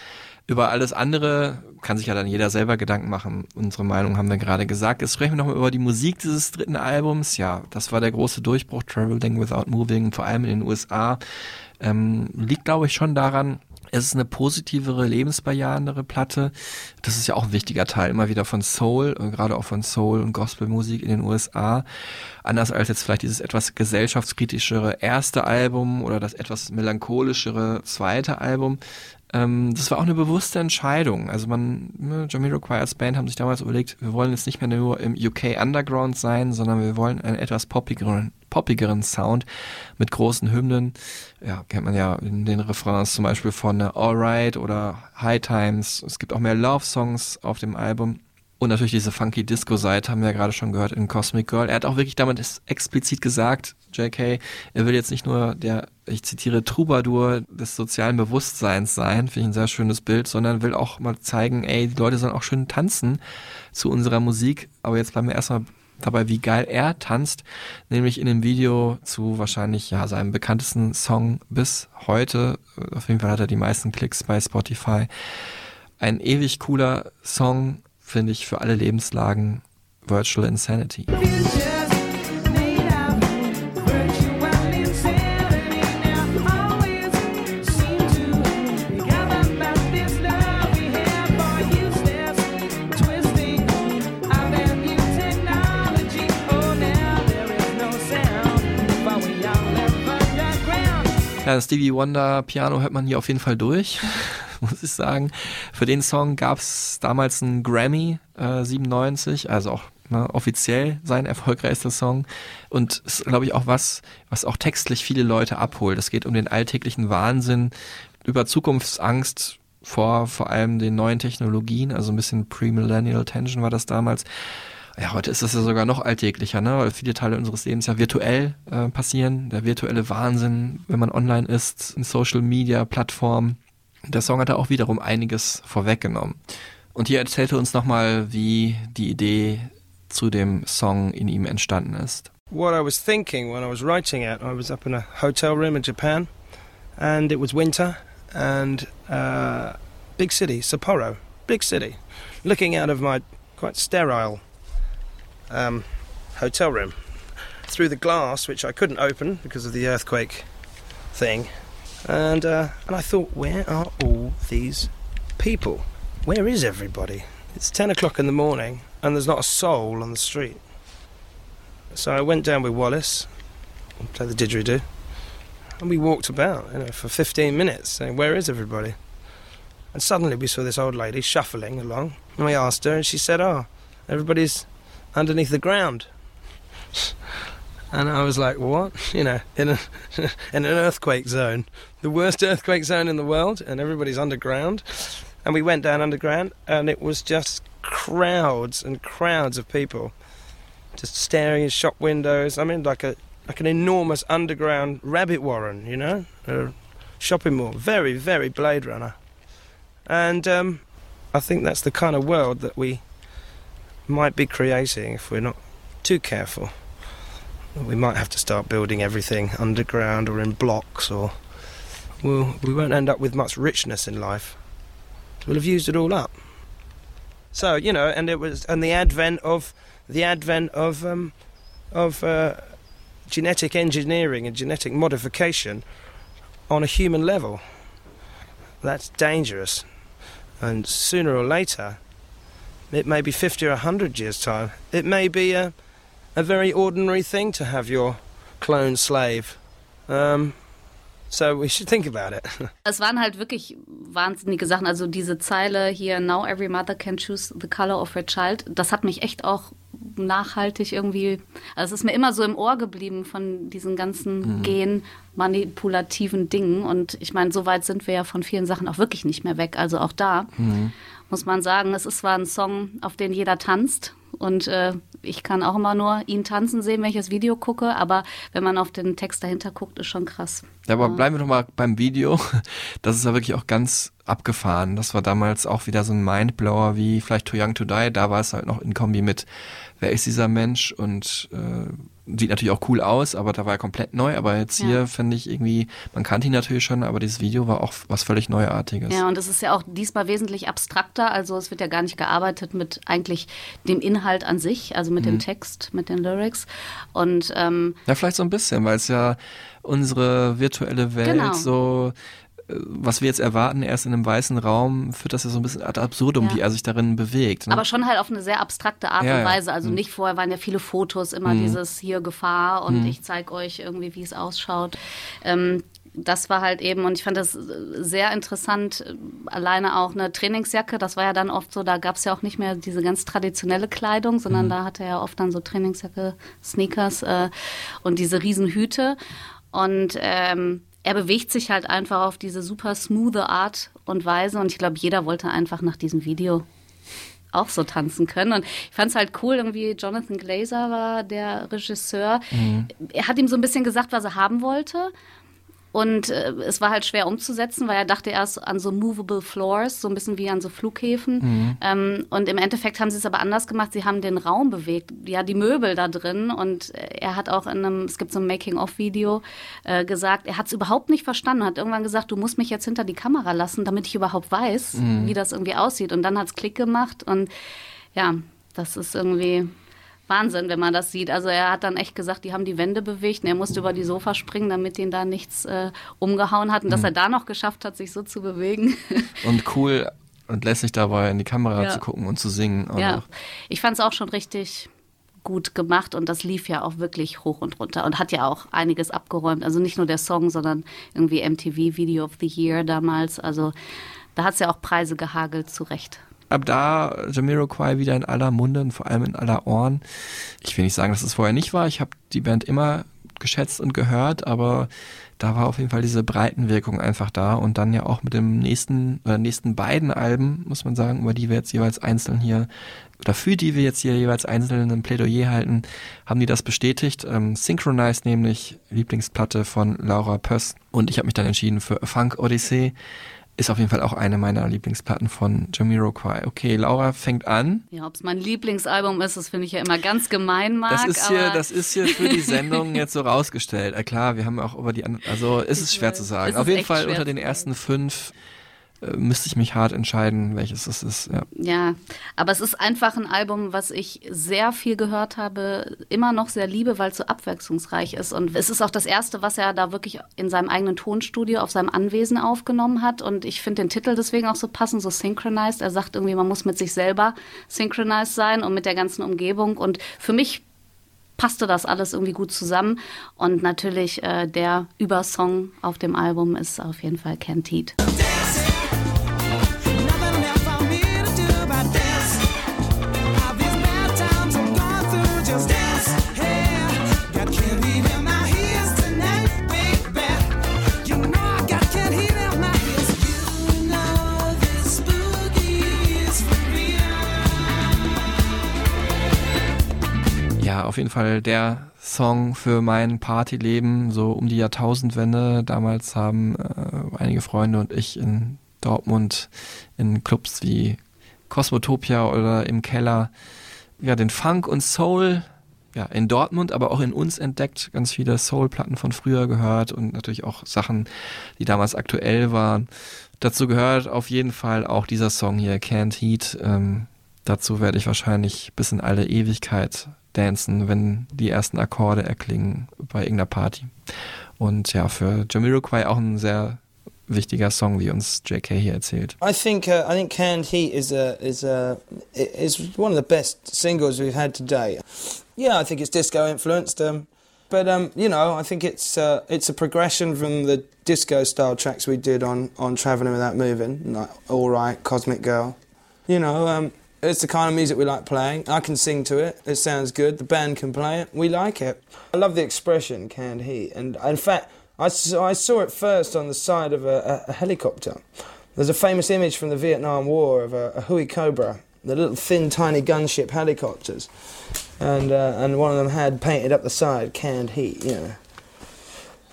Über alles andere kann sich ja dann jeder selber Gedanken machen. Unsere Meinung haben wir gerade gesagt. Jetzt sprechen wir nochmal über die Musik dieses dritten Albums. Ja, das war der große Durchbruch, Traveling Without Moving, vor allem in den USA. Ähm, liegt, glaube ich, schon daran, es ist eine positivere, lebensbejahendere Platte. Das ist ja auch ein wichtiger Teil immer wieder von Soul, äh, gerade auch von Soul und Gospelmusik in den USA. Anders als jetzt vielleicht dieses etwas gesellschaftskritischere erste Album oder das etwas melancholischere zweite Album. Ähm, das war auch eine bewusste Entscheidung. Also man, ne, Jamiroquai als Band haben sich damals überlegt, wir wollen jetzt nicht mehr nur im UK Underground sein, sondern wir wollen einen etwas poppigeren, poppigeren Sound mit großen Hymnen. Ja, kennt man ja in den Refrains zum Beispiel von äh, Alright oder High Times. Es gibt auch mehr Love-Songs auf dem Album. Und natürlich diese funky Disco-Seite haben wir ja gerade schon gehört in Cosmic Girl. Er hat auch wirklich damit explizit gesagt, JK, er will jetzt nicht nur der, ich zitiere, Troubadour des sozialen Bewusstseins sein, finde ich ein sehr schönes Bild, sondern will auch mal zeigen, ey, die Leute sollen auch schön tanzen zu unserer Musik. Aber jetzt bleiben wir erstmal dabei, wie geil er tanzt, nämlich in dem Video zu wahrscheinlich ja seinem bekanntesten Song bis heute. Auf jeden Fall hat er die meisten Klicks bei Spotify. Ein ewig cooler Song, finde ich, für alle Lebenslagen. Virtual Insanity. Stevie Wonder Piano hört man hier auf jeden Fall durch, muss ich sagen. Für den Song gab es damals einen Grammy äh, 97, also auch ne, offiziell sein erfolgreichster Song. Und ist, glaube ich, auch was, was auch textlich viele Leute abholt. Es geht um den alltäglichen Wahnsinn, über Zukunftsangst vor vor allem den neuen Technologien, also ein bisschen Pre-Millennial Tension war das damals. Ja, heute ist das ja sogar noch alltäglicher, ne? weil viele Teile unseres Lebens ja virtuell äh, passieren. Der virtuelle Wahnsinn, wenn man online ist, in Social Media Plattformen. Der Song hat da auch wiederum einiges vorweggenommen. Und hier erzählt er uns nochmal, wie die Idee zu dem Song in ihm entstanden ist.
what I was thinking when I was writing it. I was up in a hotel room in Japan, and it was winter, and uh, big city, Sapporo, big city, looking out of my quite sterile um, hotel room through the glass, which I couldn't open because of the earthquake thing, and uh, and I thought, where are all these people? Where is everybody? It's ten o'clock in the morning, and there's not a soul on the street. So I went down with Wallace, play the didgeridoo, and we walked about, you know, for 15 minutes, saying, "Where is everybody?" And suddenly we saw this old lady shuffling along, and we asked her, and she said, "Oh, everybody's underneath the ground." And I was like, "What?" You know, in a in an earthquake zone, the worst earthquake zone in the world, and everybody's underground. And we went down underground, and it was just crowds and crowds of people just staring in shop windows. I mean, like a like an enormous underground rabbit warren, you know, a shopping mall. Very, very Blade Runner. And um, I think that's the kind of world that we might be creating if we're not too careful. We might have to start building everything underground or in blocks, or we'll, we won't end up with much richness in life. We'll have used it all up. So you know, and it was, and the advent of the advent of um, of uh, genetic engineering and genetic modification on a human level. That's dangerous, and sooner or later, it may be fifty or hundred years' time. It may be a a very ordinary thing to have your clone slave. Um, so we should think about it.
Es waren halt wirklich wahnsinnige Sachen. Also diese Zeile hier, Now every mother can choose the color of her child, das hat mich echt auch nachhaltig irgendwie, also es ist mir immer so im Ohr geblieben von diesen ganzen genmanipulativen Dingen. Und ich meine, so weit sind wir ja von vielen Sachen auch wirklich nicht mehr weg. Also auch da muss man sagen, es ist zwar ein Song, auf den jeder tanzt. Und äh, ich kann auch immer nur ihn tanzen sehen, wenn ich das Video gucke. Aber wenn man auf den Text dahinter guckt, ist schon krass.
Ja, aber bleiben wir doch mal beim Video. Das ist ja wirklich auch ganz abgefahren. Das war damals auch wieder so ein Mindblower wie vielleicht Too Young to Die. Da war es halt noch in Kombi mit Wer ist dieser Mensch? Und äh, sieht natürlich auch cool aus, aber da war er komplett neu. Aber jetzt hier
Ja.
finde ich irgendwie, man kannte ihn natürlich schon, aber dieses Video war auch was völlig Neuartiges.
Ja, und es ist ja auch diesmal wesentlich abstrakter. Also es wird ja gar nicht gearbeitet mit eigentlich dem Inhalt an sich, also mit dem Text, mit den Lyrics. Und ähm,
Ja, vielleicht so ein bisschen, weil es ja unsere virtuelle Welt
Genau.
so, was wir jetzt erwarten, erst in einem weißen Raum, führt das ja so ein bisschen ad absurdum,
Ja.
wie er sich darin bewegt. Ne?
Aber schon halt auf eine sehr abstrakte Art
Ja,
und. Weise. Also
Mhm.
nicht vorher waren ja viele Fotos, immer dieses hier Gefahr und ich zeige euch irgendwie, wie es ausschaut. Ähm, das war halt eben, und ich fand das äh, sehr interessant, äh, alleine auch eine Trainingsjacke, das war ja dann oft so, da gab es ja auch nicht mehr diese ganz traditionelle Kleidung, sondern da hatte er ja oft dann so Trainingsjacke, Sneakers äh, und diese Riesenhüte. Und ähm, er bewegt sich halt einfach auf diese super smooth Art und Weise und ich glaube, jeder wollte einfach nach diesem Video auch so tanzen können. Und ich fand es halt cool, irgendwie Jonathan Glazer war der Regisseur. Er hat ihm so ein bisschen gesagt, was er haben wollte. Und äh, es war halt schwer umzusetzen, weil er dachte erst an so movable floors, so ein bisschen wie an so Flughäfen. Ähm, und im Endeffekt haben sie es aber anders gemacht. Sie haben den Raum bewegt, ja, die Möbel da drin. Und äh, er hat auch in einem, es gibt so ein Making-of-Video äh, gesagt, er hat es überhaupt nicht verstanden. Hat irgendwann gesagt, du musst mich jetzt hinter die Kamera lassen, damit ich überhaupt weiß, wie das irgendwie aussieht. Und dann hat es Klick gemacht. Und ja, das ist irgendwie Wahnsinn, wenn man das sieht. Also er hat dann echt gesagt, die haben die Wände bewegt und er musste über die Sofa springen, damit ihn da nichts äh, umgehauen hat. Und dass er da noch geschafft hat, sich so zu bewegen.
und cool und lässig dabei in die Kamera
Ja.
zu gucken und zu singen. auch
ja,
noch.
ich fand es auch schon richtig gut gemacht und das lief ja auch wirklich hoch und runter und hat ja auch einiges abgeräumt. Also nicht nur der Song, sondern irgendwie MTV Video of the Year damals. Also da hat es ja auch Preise gehagelt, zu Recht.
Ab da Jamiroquai wieder in aller Munde und vor allem in aller Ohren. Ich will nicht sagen, dass es vorher nicht war. Ich habe die Band immer geschätzt und gehört, aber da war auf jeden Fall diese Breitenwirkung einfach da und dann ja auch mit dem nächsten oder nächsten beiden Alben, muss man sagen, über die wir jetzt jeweils einzeln hier oder für die wir jetzt hier jeweils einzeln ein Plädoyer halten, haben die das bestätigt. Ähm, Synchronized nämlich, Lieblingsplatte von Laura Pöss und ich habe mich dann entschieden für A Funk Odyssey. Ist auf jeden Fall auch eine meiner Lieblingsplatten von Jamiroquai. Okay, Laura fängt an.
Ja, ob es mein Lieblingsalbum ist, das finde ich ja immer ganz gemein, Marc.
Das ist hier, das ist hier für die Sendung jetzt so rausgestellt. Äh, klar, wir haben auch über die anderen, also ist es schwer zu sagen. Auf jeden Fall unter den ersten fünf müsste ich mich hart entscheiden, welches es ist. Ja.
Ja, aber es ist einfach ein Album, was ich sehr viel gehört habe, immer noch sehr liebe, weil es so abwechslungsreich ist. Und es ist auch das erste, was er da wirklich in seinem eigenen Tonstudio auf seinem Anwesen aufgenommen hat. Und ich finde den Titel deswegen auch so passend, so synchronized. Er sagt irgendwie, man muss mit sich selber synchronized sein und mit der ganzen Umgebung. Und für mich passte das alles irgendwie gut zusammen. Und natürlich äh, der Übersong auf dem Album ist auf jeden Fall Can't
auf jeden Fall der Song für mein Partyleben, so um die Jahrtausendwende. Damals haben äh, einige Freunde und ich in Dortmund in Clubs wie Cosmotopia oder im Keller ja den Funk und Soul ja, in Dortmund, aber auch in uns entdeckt, ganz viele Soul-Platten von früher gehört und natürlich auch Sachen, die damals aktuell waren. Dazu gehört auf jeden Fall auch dieser Song hier, Can't Heat. Ähm, dazu werde ich wahrscheinlich bis in alle Ewigkeit dancen, wenn die ersten Akkorde erklingen bei irgendeiner Party. Und ja, für Jamiroquai auch ein sehr wichtiger Song, wie uns JK hier erzählt.
I think uh, I think Canned Heat is a is a is one of the best singles we've had today. Yeah, I think it's disco influenced, um, but um, you know, I think it's uh, it's a progression from the disco style tracks we did on on Traveling Without Moving, like All Right, Cosmic Girl. You know, um, it's the kind of music we like playing. I can sing to it. It sounds good. The band can play it. We like it. I love the expression canned heat, and in fact, I saw, I saw it first on the side of a, a, a helicopter. There's a famous image from the Vietnam War of a, a Huey Cobra, the little thin, tiny gunship helicopters, and uh, and one of them had painted up the side "canned heat," you know.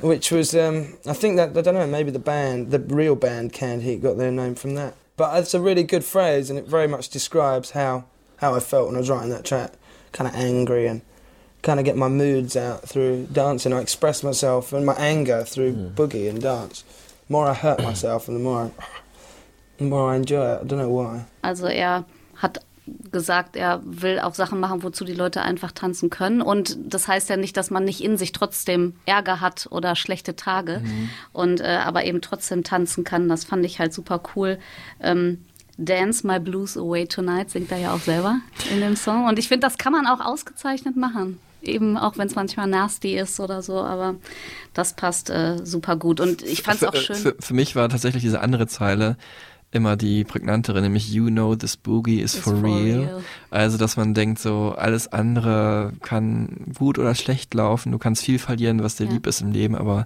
Which was, um, I think that I don't know, maybe the band, the real band Canned Heat, got their name from that. But it's a really good phrase, and it very much describes how how I felt when I was writing that track, kind of angry and kind of get my moods out through dancing. I express myself and my anger through boogie and dance. The more I hurt myself, and the more I, the more I enjoy it. I don't know why.
Also er hat gesagt, er will auch Sachen machen, wozu die Leute einfach tanzen können. Und das heißt ja nicht, dass man nicht in sich trotzdem Ärger hat oder schlechte Tage und äh, aber eben trotzdem tanzen kann. Das fand ich halt super cool. Ähm, Dance My Blues Away Tonight singt er ja auch selber in dem Song. Und ich finde, das kann man auch ausgezeichnet machen. Eben auch wenn es manchmal nasty ist oder so, aber das passt äh, super gut. Und ich fand es auch schön.
Für, für mich war tatsächlich diese andere Zeile immer die prägnantere, nämlich You know this boogie is, for,
for
real.
real.
Also, dass man denkt, so alles andere kann gut oder schlecht laufen. Du kannst viel verlieren, was dir
Ja.
lieb ist im Leben, aber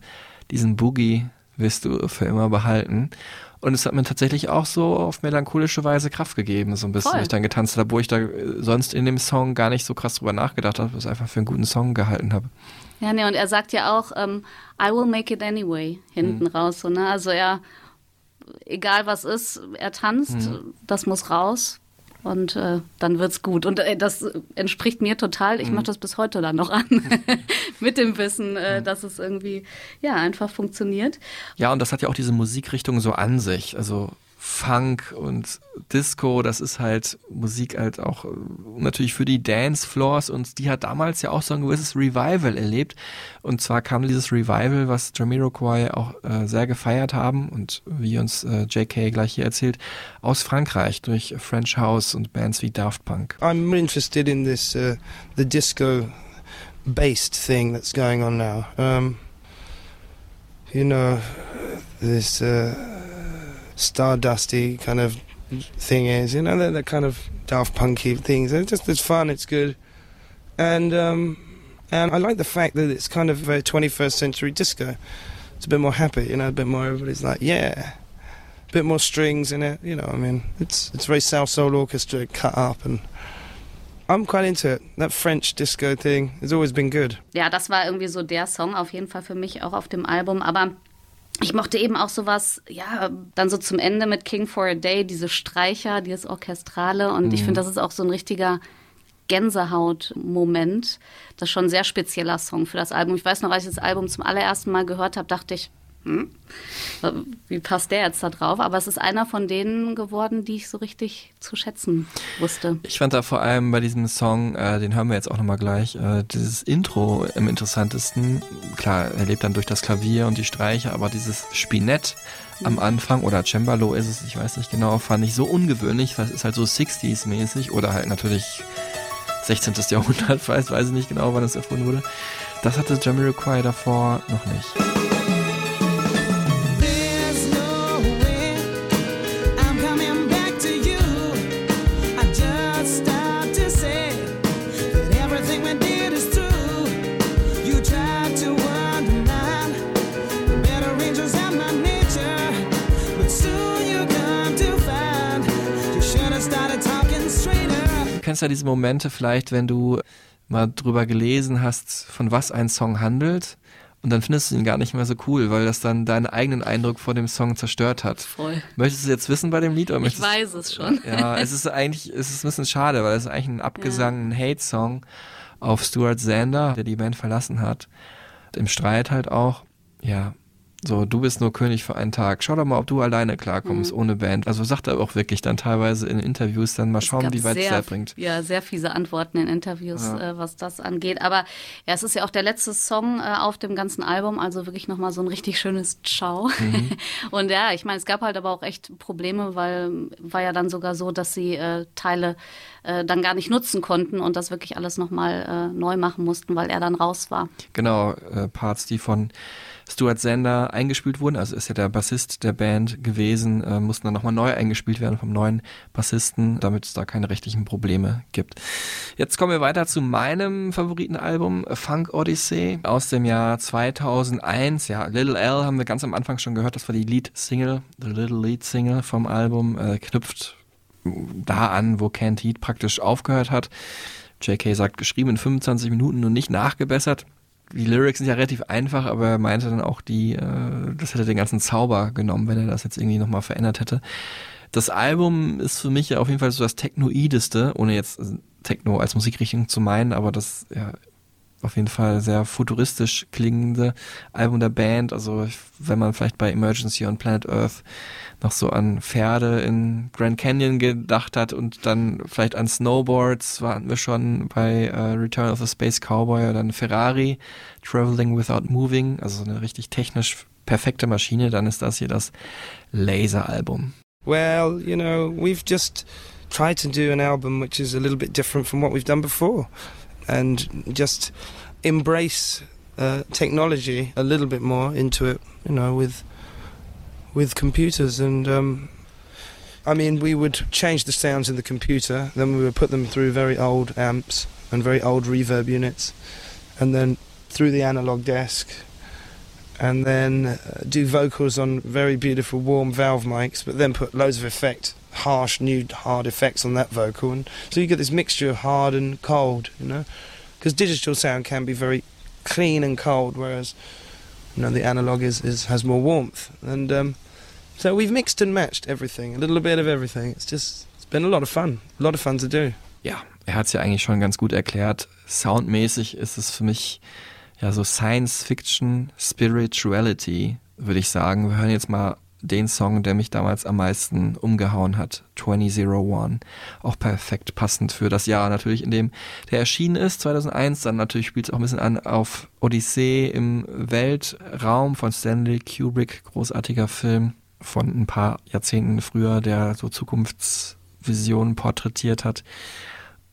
diesen Boogie wirst du für immer behalten. Und es hat mir tatsächlich auch so auf melancholische Weise Kraft gegeben, so ein bisschen,
Voll.
ich dann getanzt habe, wo ich da äh, sonst in dem Song gar nicht so krass drüber nachgedacht habe, es einfach für einen guten Song gehalten habe.
Ja, nee, und er sagt ja auch, ähm, I will make it anyway, hinten
Mhm.
raus. So, ne? Also er, egal was ist, er tanzt,
Mhm.
das muss raus. Und äh, dann wird's gut. Und äh, das entspricht mir total.
Mhm.
Ich mache das bis heute dann noch an. Mit dem Wissen,
Mhm.
äh, dass es irgendwie ja einfach funktioniert.
Ja, und das hat ja auch diese Musikrichtung so an sich. Also Funk und Disco, das ist halt Musik halt auch äh, natürlich für die Dancefloors und die hat damals ja auch so ein gewisses Revival erlebt. Und zwar kam dieses Revival, was Jamiroquai auch äh, sehr gefeiert haben und wie uns äh, JK gleich hier erzählt, aus Frankreich durch French House und Bands wie Daft Punk.
I'm interested in this uh, the disco based thing that's going on now. Um, you know, this uh, stardusty kind of thing is, you know, that, that kind of Daft Punky things. It's just it's fun, it's good, and um, and I like the fact that it's kind of a 21st century disco. It's a bit more happy, you know, a bit more. Everybody's like, yeah, a bit more strings in it. You know, I mean, it's it's very South Soul Orchestra cut up, and I'm quite into it. That French disco thing has always been good.
Ja, das war irgendwie so der Song auf jeden Fall für mich auch auf dem Album. Aber ich mochte eben auch sowas, ja, dann so zum Ende mit King for a Day, diese Streicher, dieses Orchestrale. Und ich finde, das ist auch so ein richtiger Gänsehaut-Moment. Das ist schon ein sehr spezieller Song für das Album. Ich weiß noch, als ich das Album zum allerersten Mal gehört habe, dachte ich, hm, wie passt der jetzt da drauf? Aber es ist einer von denen geworden, die ich so richtig zu schätzen wusste.
Ich fand da vor allem bei diesem Song, äh, den hören wir jetzt auch nochmal gleich, äh, dieses Intro am interessantesten. Klar, er lebt dann durch das Klavier und die Streicher, aber dieses Spinett am Anfang oder Cembalo ist es, ich weiß nicht genau, fand ich so ungewöhnlich. Das ist halt so 60s-mäßig oder halt natürlich 16. Jahrhundert, weiß, weiß ich nicht genau, wann es erfunden wurde. Das hatte Jamiroquai davor noch nicht. Kennst ja diese Momente vielleicht, wenn du mal drüber gelesen hast, von was ein Song handelt. Und dann findest du ihn gar nicht mehr so cool, weil das dann deinen eigenen Eindruck vor dem Song zerstört hat.
Voll.
Möchtest du jetzt wissen bei dem Lied? Oder
Ich weiß es schon.
Ja, es ist eigentlich, es ist ein bisschen schade, weil es ist eigentlich ein Abgesang, ein Hate-Song auf Stuart Zander, der die Band verlassen hat. Im Streit halt auch. Ja, so, du bist nur König für einen Tag. Schau doch mal, ob du alleine klarkommst,
Mhm.
ohne Band. Also sagt er auch wirklich dann teilweise in Interviews dann mal schauen, wie weit es da bringt.
Ja, sehr fiese Antworten in Interviews,
Ja.
äh, was das angeht. Aber ja, es ist ja auch der letzte Song äh, auf dem ganzen Album, also wirklich nochmal so ein richtig schönes Ciao.
Mhm.
Und ja, ich meine, es gab halt aber auch echt Probleme, weil war ja dann sogar so, dass sie äh, Teile äh, dann gar nicht nutzen konnten und das wirklich alles nochmal äh, neu machen mussten, weil er dann raus war.
Genau, äh, Parts, die von Stuart Zander eingespielt wurden, also ist ja der Bassist der Band gewesen, äh, mussten dann nochmal neu eingespielt werden vom neuen Bassisten, damit es da keine rechtlichen Probleme gibt. Jetzt kommen wir weiter zu meinem Favoritenalbum, Funk Odyssey aus dem Jahr 2001. Ja, Little L haben wir ganz am Anfang schon gehört, das war die Lead-Single, the Little Lead-Single vom Album, äh, knüpft da an, wo Canned Heat praktisch aufgehört hat. JK sagt, geschrieben in 25 Minuten und nicht nachgebessert. Die Lyrics sind ja relativ einfach, aber er meinte dann auch, die, äh, das hätte den ganzen Zauber genommen, wenn er das jetzt irgendwie nochmal verändert hätte. Das Album ist für mich ja auf jeden Fall so das Technoideste, ohne jetzt Techno als Musikrichtung zu meinen, aber das ja auf jeden Fall sehr futuristisch klingende Album der Band. Also wenn man vielleicht bei Emergency on Planet Earth noch so an Pferde in Grand Canyon gedacht hat und dann vielleicht an Snowboards, waren wir schon bei äh, Return of the Space Cowboy oder dann Ferrari, Traveling Without Moving, also so eine richtig technisch perfekte Maschine, dann ist das hier das Laser-Album.
Well, you know, we've just tried to do an album which is a little bit different from what we've done before and just embrace uh, technology a little bit more into it, you know, with with computers. And um, I mean, we would change the sounds in the computer, then we would put them through very old amps and very old reverb units, and then through the analog desk, and then uh, do vocals on very beautiful warm valve mics, but then put loads of effect, harsh, new, hard effects on that vocal, and so you get this mixture of hard and cold, you know, because digital sound can be very clean and cold, whereas you know the analog is, is has more warmth, and um, so we've mixed and matched everything, a little bit of everything. It's just it's been a lot of fun, a lot of fun to do.
Ja, er hat es ja eigentlich schon ganz gut erklärt. Soundmäßig ist es für mich ja so Science Fiction Spirituality, würde ich sagen. Wir hören jetzt mal den Song, der mich damals am meisten umgehauen hat, 2001. Auch perfekt passend für das Jahr natürlich, in dem der erschienen ist, 2001. Dann natürlich spielt es auch ein bisschen an auf Odyssee im Weltraum von Stanley Kubrick, großartiger Film von ein paar Jahrzehnten früher, der so Zukunftsvisionen porträtiert hat.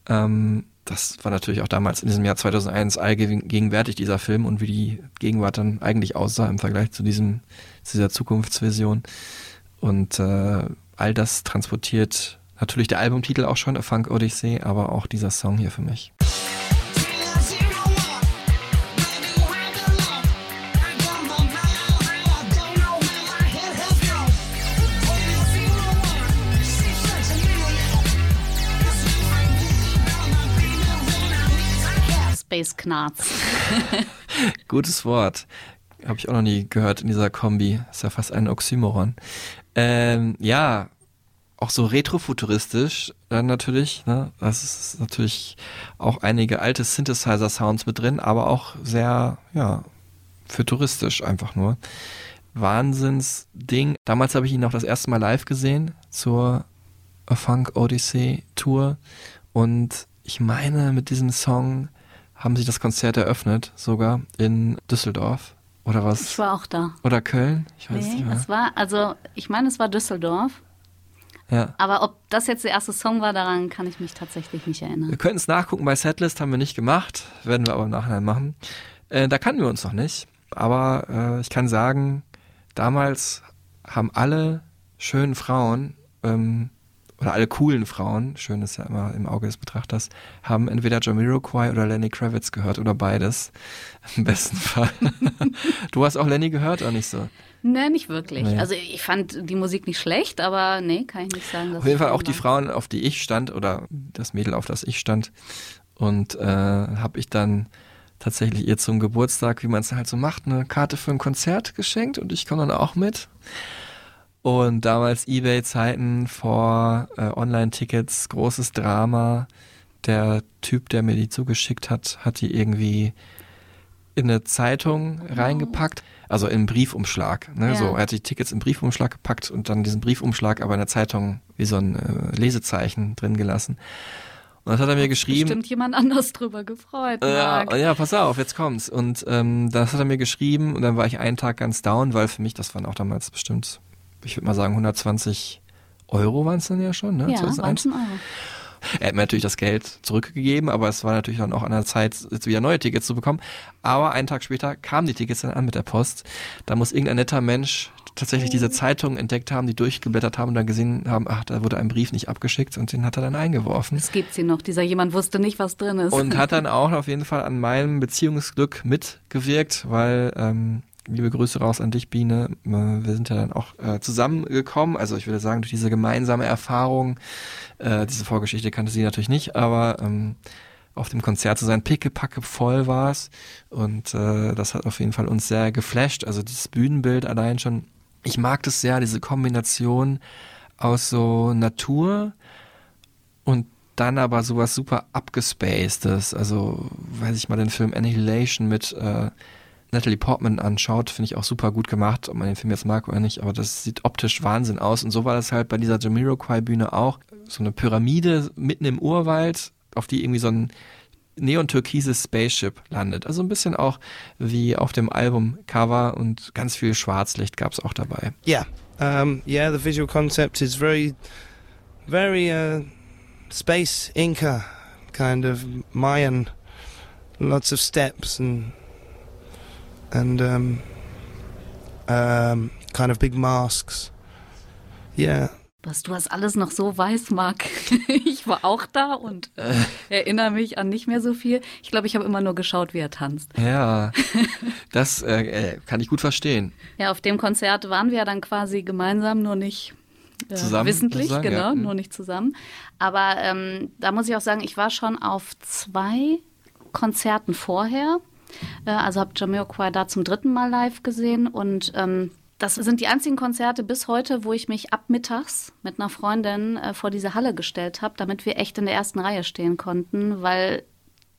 Ähm, das war natürlich auch damals in diesem Jahr 2001 allgegenwärtig, dieser Film und wie die Gegenwart dann eigentlich aussah im Vergleich zu diesem, zu dieser Zukunftsvision. Und äh, all das transportiert natürlich der Albumtitel auch schon, A Funk Odyssey, aber auch dieser Song hier für mich.
Space Knarz.
Gutes Wort. Habe ich auch noch nie gehört in dieser Kombi. Ist ja fast ein Oxymoron. Ähm, ja, auch so retrofuturistisch dann natürlich. Ne? Das ist natürlich auch einige alte Synthesizer-Sounds mit drin, aber auch sehr, ja, futuristisch einfach nur. Wahnsinnsding. Damals habe ich ihn noch das erste Mal live gesehen zur A Funk Odyssey Tour und ich meine, mit diesem Song haben sie das Konzert eröffnet, sogar in Düsseldorf. Oder was?
Ich war auch da.
Oder Köln? Ich weiß
Nee,
nicht mehr.
es war, also ich meine, es war Düsseldorf.
Ja.
Aber ob das jetzt der erste Song war, daran kann ich mich tatsächlich nicht
Wir
erinnern.
könnten es nachgucken bei Setlist, haben wir nicht gemacht, werden wir aber im Nachhinein machen. Äh, da kannten wir uns noch nicht, aber äh, ich kann sagen, damals haben alle schönen Frauen ähm, oder alle coolen Frauen, schön ist ja immer im Auge des Betrachters, haben entweder Jamiroquai oder Lenny Kravitz gehört oder beides. Im besten Fall. du hast auch Lenny gehört, oder nicht so?
Nee, nicht wirklich.
Nee.
Also ich fand die Musik nicht schlecht, aber nee, kann ich nicht sagen.
Auf jeden Fall auch die. Frauen, auf die ich stand oder das Mädel, auf das ich stand. Und äh, habe ich dann tatsächlich ihr zum Geburtstag, wie man es halt so macht, eine Karte für ein Konzert geschenkt und ich komme dann auch mit. Und damals Ebay-Zeiten vor äh, Online-Tickets, großes Drama. Der Typ, der mir die zugeschickt hat, hat die irgendwie in eine Zeitung reingepackt, also in einen Briefumschlag. Ne?
Ja.
So, er hat die Tickets im Briefumschlag gepackt und dann diesen Briefumschlag aber in der Zeitung wie so ein äh, Lesezeichen drin gelassen. Und das hat er mir geschrieben.
Bestimmt jemand anders drüber gefreut.
Ja, ja, pass auf, jetzt kommt's. Und ähm, das hat er mir geschrieben und dann war ich einen Tag ganz down, weil für mich, das waren auch damals bestimmt, ich würde mal sagen, 120 Euro waren es dann ja schon, ne?
ja
2001.
19 Euro.
Er hat mir natürlich das Geld zurückgegeben, aber es war natürlich dann auch an der Zeit, jetzt wieder neue Tickets zu bekommen. Aber einen Tag später kamen die Tickets dann an mit der Post. Da muss irgendein netter Mensch tatsächlich diese Zeitung entdeckt haben, die durchgeblättert haben und dann gesehen haben, ach, da wurde ein Brief nicht abgeschickt und den hat er dann eingeworfen.
Es gibt sie noch. Dieser jemand wusste nicht, was drin ist.
Und hat dann auch auf jeden Fall an meinem Beziehungsglück mitgewirkt, weil, ähm, liebe Grüße raus an dich, Biene, äh, wir sind ja dann auch äh, zusammengekommen. Also ich würde sagen, durch diese gemeinsame Erfahrung, äh, diese Vorgeschichte kannte sie natürlich nicht, aber ähm, auf dem Konzert zu sein, pickepacke voll war's und äh, das hat auf jeden Fall uns sehr geflasht. Also das Bühnenbild allein schon, ich mag das sehr, diese Kombination aus so Natur und dann aber sowas super abgespacedes. Also, weiß ich mal, den Film Annihilation mit äh, Natalie Portman anschaut, finde ich auch super gut gemacht, ob man den Film jetzt mag oder nicht, aber das sieht optisch Wahnsinn aus. Und so war das halt bei dieser Jamiroquai-Bühne auch. So eine Pyramide mitten im Urwald, auf die irgendwie so ein neon-türkises Spaceship landet. Also ein bisschen auch wie auf dem Albumcover und ganz viel Schwarzlicht gab es auch dabei.
Yeah, um, yeah. The visual concept is very, very uh, space Inca kind of Mayan. Lots of steps and and um, um, kind of big masks. Yeah,
Was du hast alles noch so weiß, Marc. Ich war auch da und äh, erinnere mich an nicht mehr so viel. Ich glaube, ich habe immer nur geschaut, wie er tanzt.
Ja, das äh, äh, kann ich gut verstehen.
Ja, auf dem Konzert waren wir ja dann quasi gemeinsam, nur nicht äh,
Zusammen,
wissentlich,
sozusagen,
genau,
ja. Mhm.
nur nicht zusammen. Aber ähm, da muss ich auch sagen, ich war schon auf zwei Konzerten vorher. Äh, also habe Jamiroquai da zum dritten Mal live gesehen und ähm, das sind die einzigen Konzerte bis heute, wo ich mich ab mittags mit einer Freundin äh, vor diese Halle gestellt habe, damit wir echt in der ersten Reihe stehen konnten, weil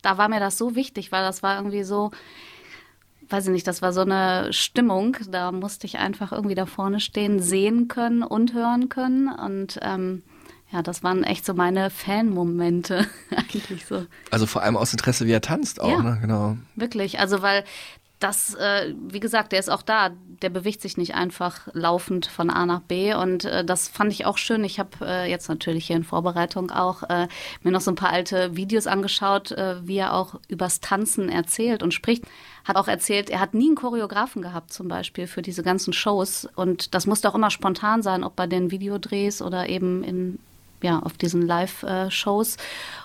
da war mir das so wichtig, weil das war irgendwie so, weiß ich nicht, das war so eine Stimmung, da musste ich einfach irgendwie da vorne stehen, sehen können und hören können und ähm, ja, das waren echt so meine Fan-Momente eigentlich so.
Also vor allem aus Interesse, wie er tanzt auch,
Ja.
ne? Genau.
Wirklich, also weil das, äh, wie gesagt, der ist auch da, der bewegt sich nicht einfach laufend von A nach B und äh, das fand ich auch schön. Ich habe äh, jetzt natürlich hier in Vorbereitung auch äh, mir noch so ein paar alte Videos angeschaut, äh, wie er auch übers Tanzen erzählt und spricht. Hat auch erzählt, er hat nie einen Choreografen gehabt zum Beispiel für diese ganzen Shows und das musste auch immer spontan sein, ob bei den Videodrehs oder eben in ja, auf diesen Live-Shows.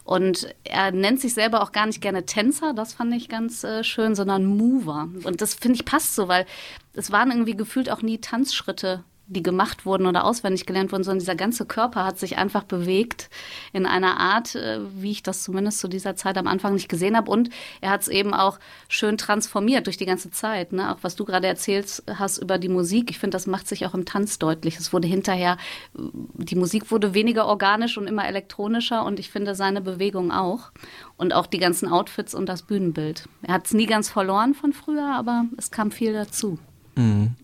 Und er nennt sich selber auch gar nicht gerne Tänzer, das fand ich ganz äh, schön, sondern Mover. Und das finde ich passt so, weil es waren irgendwie gefühlt auch nie Tanzschritte die gemacht wurden oder auswendig gelernt wurden, sondern dieser ganze Körper hat sich einfach bewegt in einer Art, äh, wie ich das zumindest zu dieser Zeit am Anfang nicht gesehen habe. Und er hat es eben auch schön transformiert durch die ganze Zeit. Ne? Auch was du gerade erzählt hast über die Musik. Ich finde, das macht sich auch im Tanz deutlich. Es wurde hinterher, die Musik wurde weniger organisch und immer elektronischer und ich finde seine Bewegung auch. Und auch die ganzen Outfits und das Bühnenbild. Er hat es nie ganz verloren von früher, aber es kam viel dazu.
Mhm.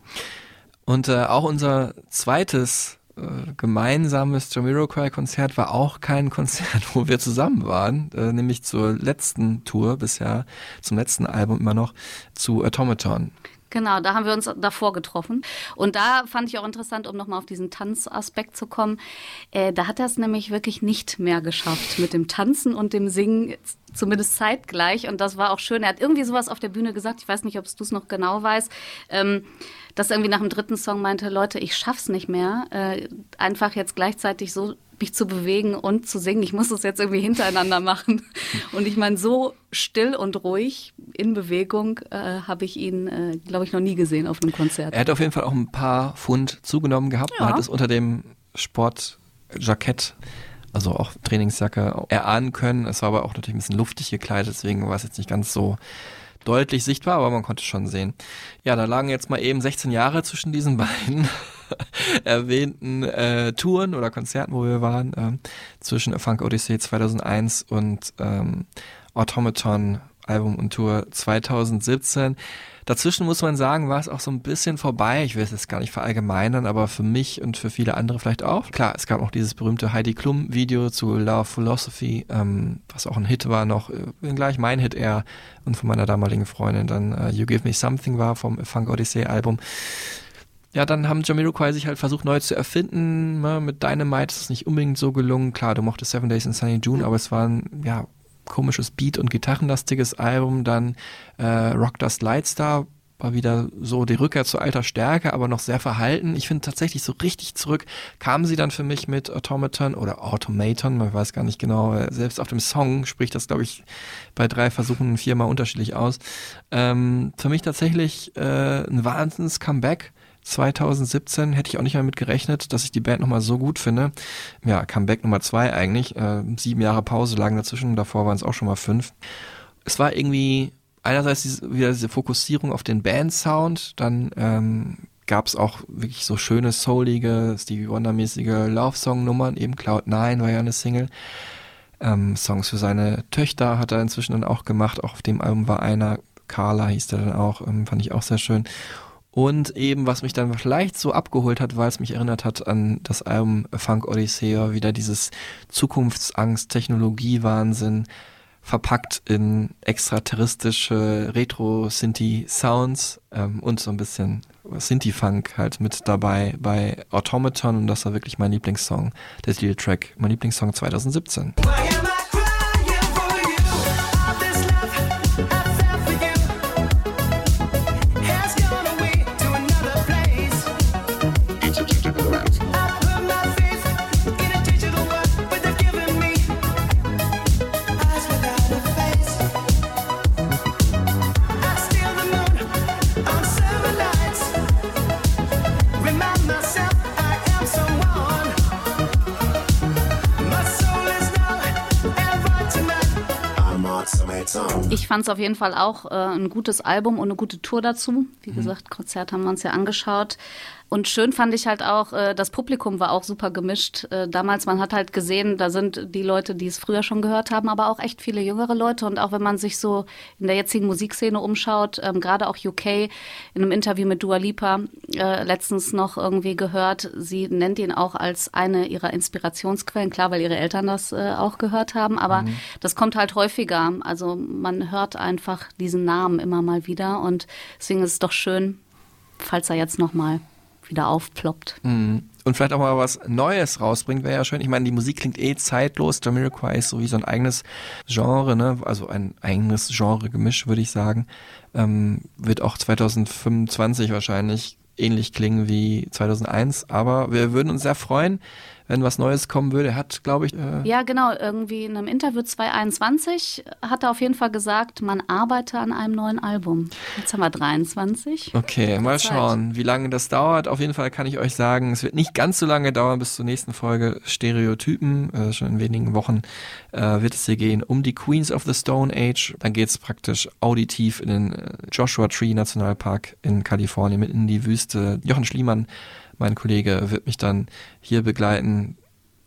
Und äh, auch unser zweites äh, gemeinsames Jamiroquai-Konzert war auch kein Konzert, wo wir zusammen waren, äh, nämlich zur letzten Tour bisher, zum letzten Album immer noch, zu Automaton.
Genau, da haben wir uns davor getroffen. Und da fand ich auch interessant, um nochmal auf diesen Tanzaspekt zu kommen. Äh, da hat er es nämlich wirklich nicht mehr geschafft mit dem Tanzen und dem Singen, zumindest zeitgleich. Und das war auch schön. Er hat irgendwie sowas auf der Bühne gesagt, ich weiß nicht, ob du es noch genau weißt. Ähm, dass er irgendwie nach dem dritten Song meinte, Leute, ich schaff's nicht mehr, äh, einfach jetzt gleichzeitig so mich zu bewegen und zu singen. Ich muss das jetzt irgendwie hintereinander machen. Und ich meine, so still und ruhig in Bewegung äh, habe ich ihn, äh, glaube ich, noch nie gesehen auf einem Konzert.
Er hat auf jeden Fall auch ein paar Pfund zugenommen gehabt. Man
Ja.
hat es unter dem Sportjackett, also auch Trainingsjacke, erahnen können. Es war aber auch natürlich ein bisschen luftig gekleidet, deswegen war es jetzt nicht ganz so deutlich sichtbar, aber man konnte es schon sehen. Ja, da lagen jetzt mal eben 16 Jahre zwischen diesen beiden erwähnten äh, Touren oder Konzerten, wo wir waren, ähm, zwischen Funk Odyssey 2001 und ähm, Automaton Album und Tour 2017. Dazwischen muss man sagen, war es auch so ein bisschen vorbei. Ich will es jetzt gar nicht verallgemeinern, aber für mich und für viele andere vielleicht auch. Klar, es gab noch dieses berühmte Heidi Klum Video zu Love Philosophy, ähm, was auch ein Hit war noch, äh, gleich mein Hit eher und von meiner damaligen Freundin dann äh, You Give Me Something war vom Funk Odyssey Album. Ja, dann haben Jamiroquai sich halt versucht neu zu erfinden. Ne? Mit Dynamite ist es nicht unbedingt so gelungen. Klar, du mochtest Seven Days in Sunny June, aber es war ein ja, komisches Beat- und Gitarrenlastiges Album. Dann äh, Rock Dust Lightstar war wieder so die Rückkehr zu alter Stärke, aber noch sehr verhalten. Ich finde tatsächlich so richtig zurück kamen sie dann für mich mit Automaton oder Automaton, man weiß gar nicht genau. Selbst auf dem Song spricht das, glaube ich, bei drei Versuchen viermal unterschiedlich aus. Ähm, für mich tatsächlich äh, ein Wahnsinns-Comeback. 2017 hätte ich auch nicht mehr mit gerechnet, dass ich die Band nochmal so gut finde. Ja, Comeback Nummer zwei eigentlich. Äh, sieben Jahre Pause lagen dazwischen, davor waren es auch schon mal fünf. Es war irgendwie einerseits diese, wieder diese Fokussierung auf den Band-Sound, dann ähm, gab es auch wirklich so schöne, soulige, Stevie Wonder-mäßige Love-Song-Nummern, eben Cloud9 war ja eine Single. Ähm, Songs für seine Töchter hat er inzwischen dann auch gemacht, auch auf dem Album war einer, Carla hieß der dann auch, ähm, fand ich auch sehr schön. Und eben, was mich dann vielleicht so abgeholt hat, weil es mich erinnert hat an das Album Funk Odyssey, wieder dieses Zukunftsangst, Technologiewahnsinn, verpackt in extraterrestrische Retro-Synthi-Sounds ähm, und so ein bisschen Synthi-Funk halt mit dabei bei Automaton und das war wirklich mein Lieblingssong, der Titeltrack, mein Lieblingssong 2017.
Ich fand es auf jeden Fall auch äh, ein gutes Album und eine gute Tour dazu. Wie
Mhm.
gesagt, Konzert haben wir uns ja angeschaut. Und schön fand ich halt auch, äh, das Publikum war auch super gemischt. Äh, damals, man hat halt gesehen, da sind die Leute, die es früher schon gehört haben, aber auch echt viele jüngere Leute. Und auch wenn man sich so in der jetzigen Musikszene umschaut, ähm, gerade auch UK, in einem Interview mit Dua Lipa äh, letztens noch irgendwie gehört, sie nennt ihn auch als eine ihrer Inspirationsquellen. Klar, weil ihre Eltern das auch gehört haben, aber
Mhm.
das kommt halt häufiger. Also man hört einfach diesen Namen immer mal wieder und deswegen ist es doch schön, falls er jetzt noch mal wieder aufploppt.
Mhm. Und vielleicht auch mal was Neues rausbringt, wäre ja schön. Ich meine, die Musik klingt eh zeitlos. Jamiroquai ist so wie so ein eigenes Genre, ne? Also ein eigenes Genre-Gemisch, würde ich sagen. Ähm, wird auch 2025 wahrscheinlich ähnlich klingen wie 2001. Aber wir würden uns sehr freuen, wenn was Neues kommen würde. Er hat, glaube ich, äh,
Ja, genau. Irgendwie in einem Interview 2021 hat er auf jeden Fall gesagt, man arbeite an einem neuen Album. Jetzt haben wir 23.
Okay, mal
Zeit.
schauen, wie lange das dauert. Auf jeden Fall kann ich euch sagen, es wird nicht ganz so lange dauern bis zur nächsten Folge Stereotypen. Äh, schon in wenigen Wochen äh, wird es hier gehen um die Queens of the Stone Age. Dann geht es praktisch auditiv in den äh, Joshua Tree Nationalpark in Kalifornien, mitten in die Wüste. Jochen Schliemann, mein Kollege, wird mich dann hier begleiten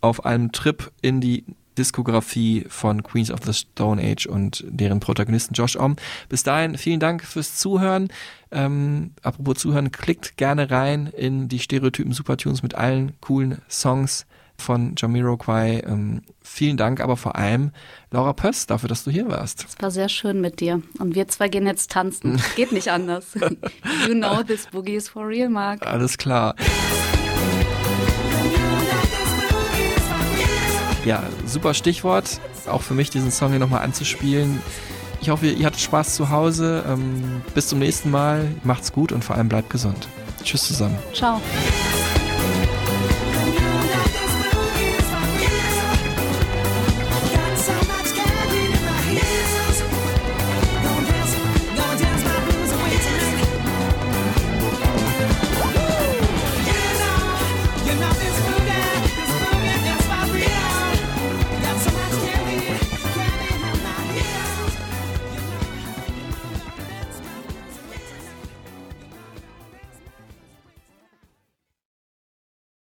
auf einem Trip in die Diskografie von Queens of the Stone Age und deren Protagonisten Josh Om. Bis dahin vielen Dank fürs Zuhören. Ähm, apropos Zuhören, klickt gerne rein in die Stereotypen Supertunes mit allen coolen Songs von Jamiroquai. Ähm, vielen Dank aber vor allem Laura Pöss dafür, dass du hier warst.
Es war sehr schön mit dir. Und wir zwei gehen jetzt tanzen. Geht nicht anders. you know this boogie is for real, Mark.
Alles klar. Ja, super Stichwort. Auch für mich, diesen Song hier nochmal anzuspielen. Ich hoffe, ihr hattet Spaß zu Hause. Ähm, bis zum nächsten Mal. Macht's gut und vor allem bleibt gesund. Tschüss zusammen.
Ciao.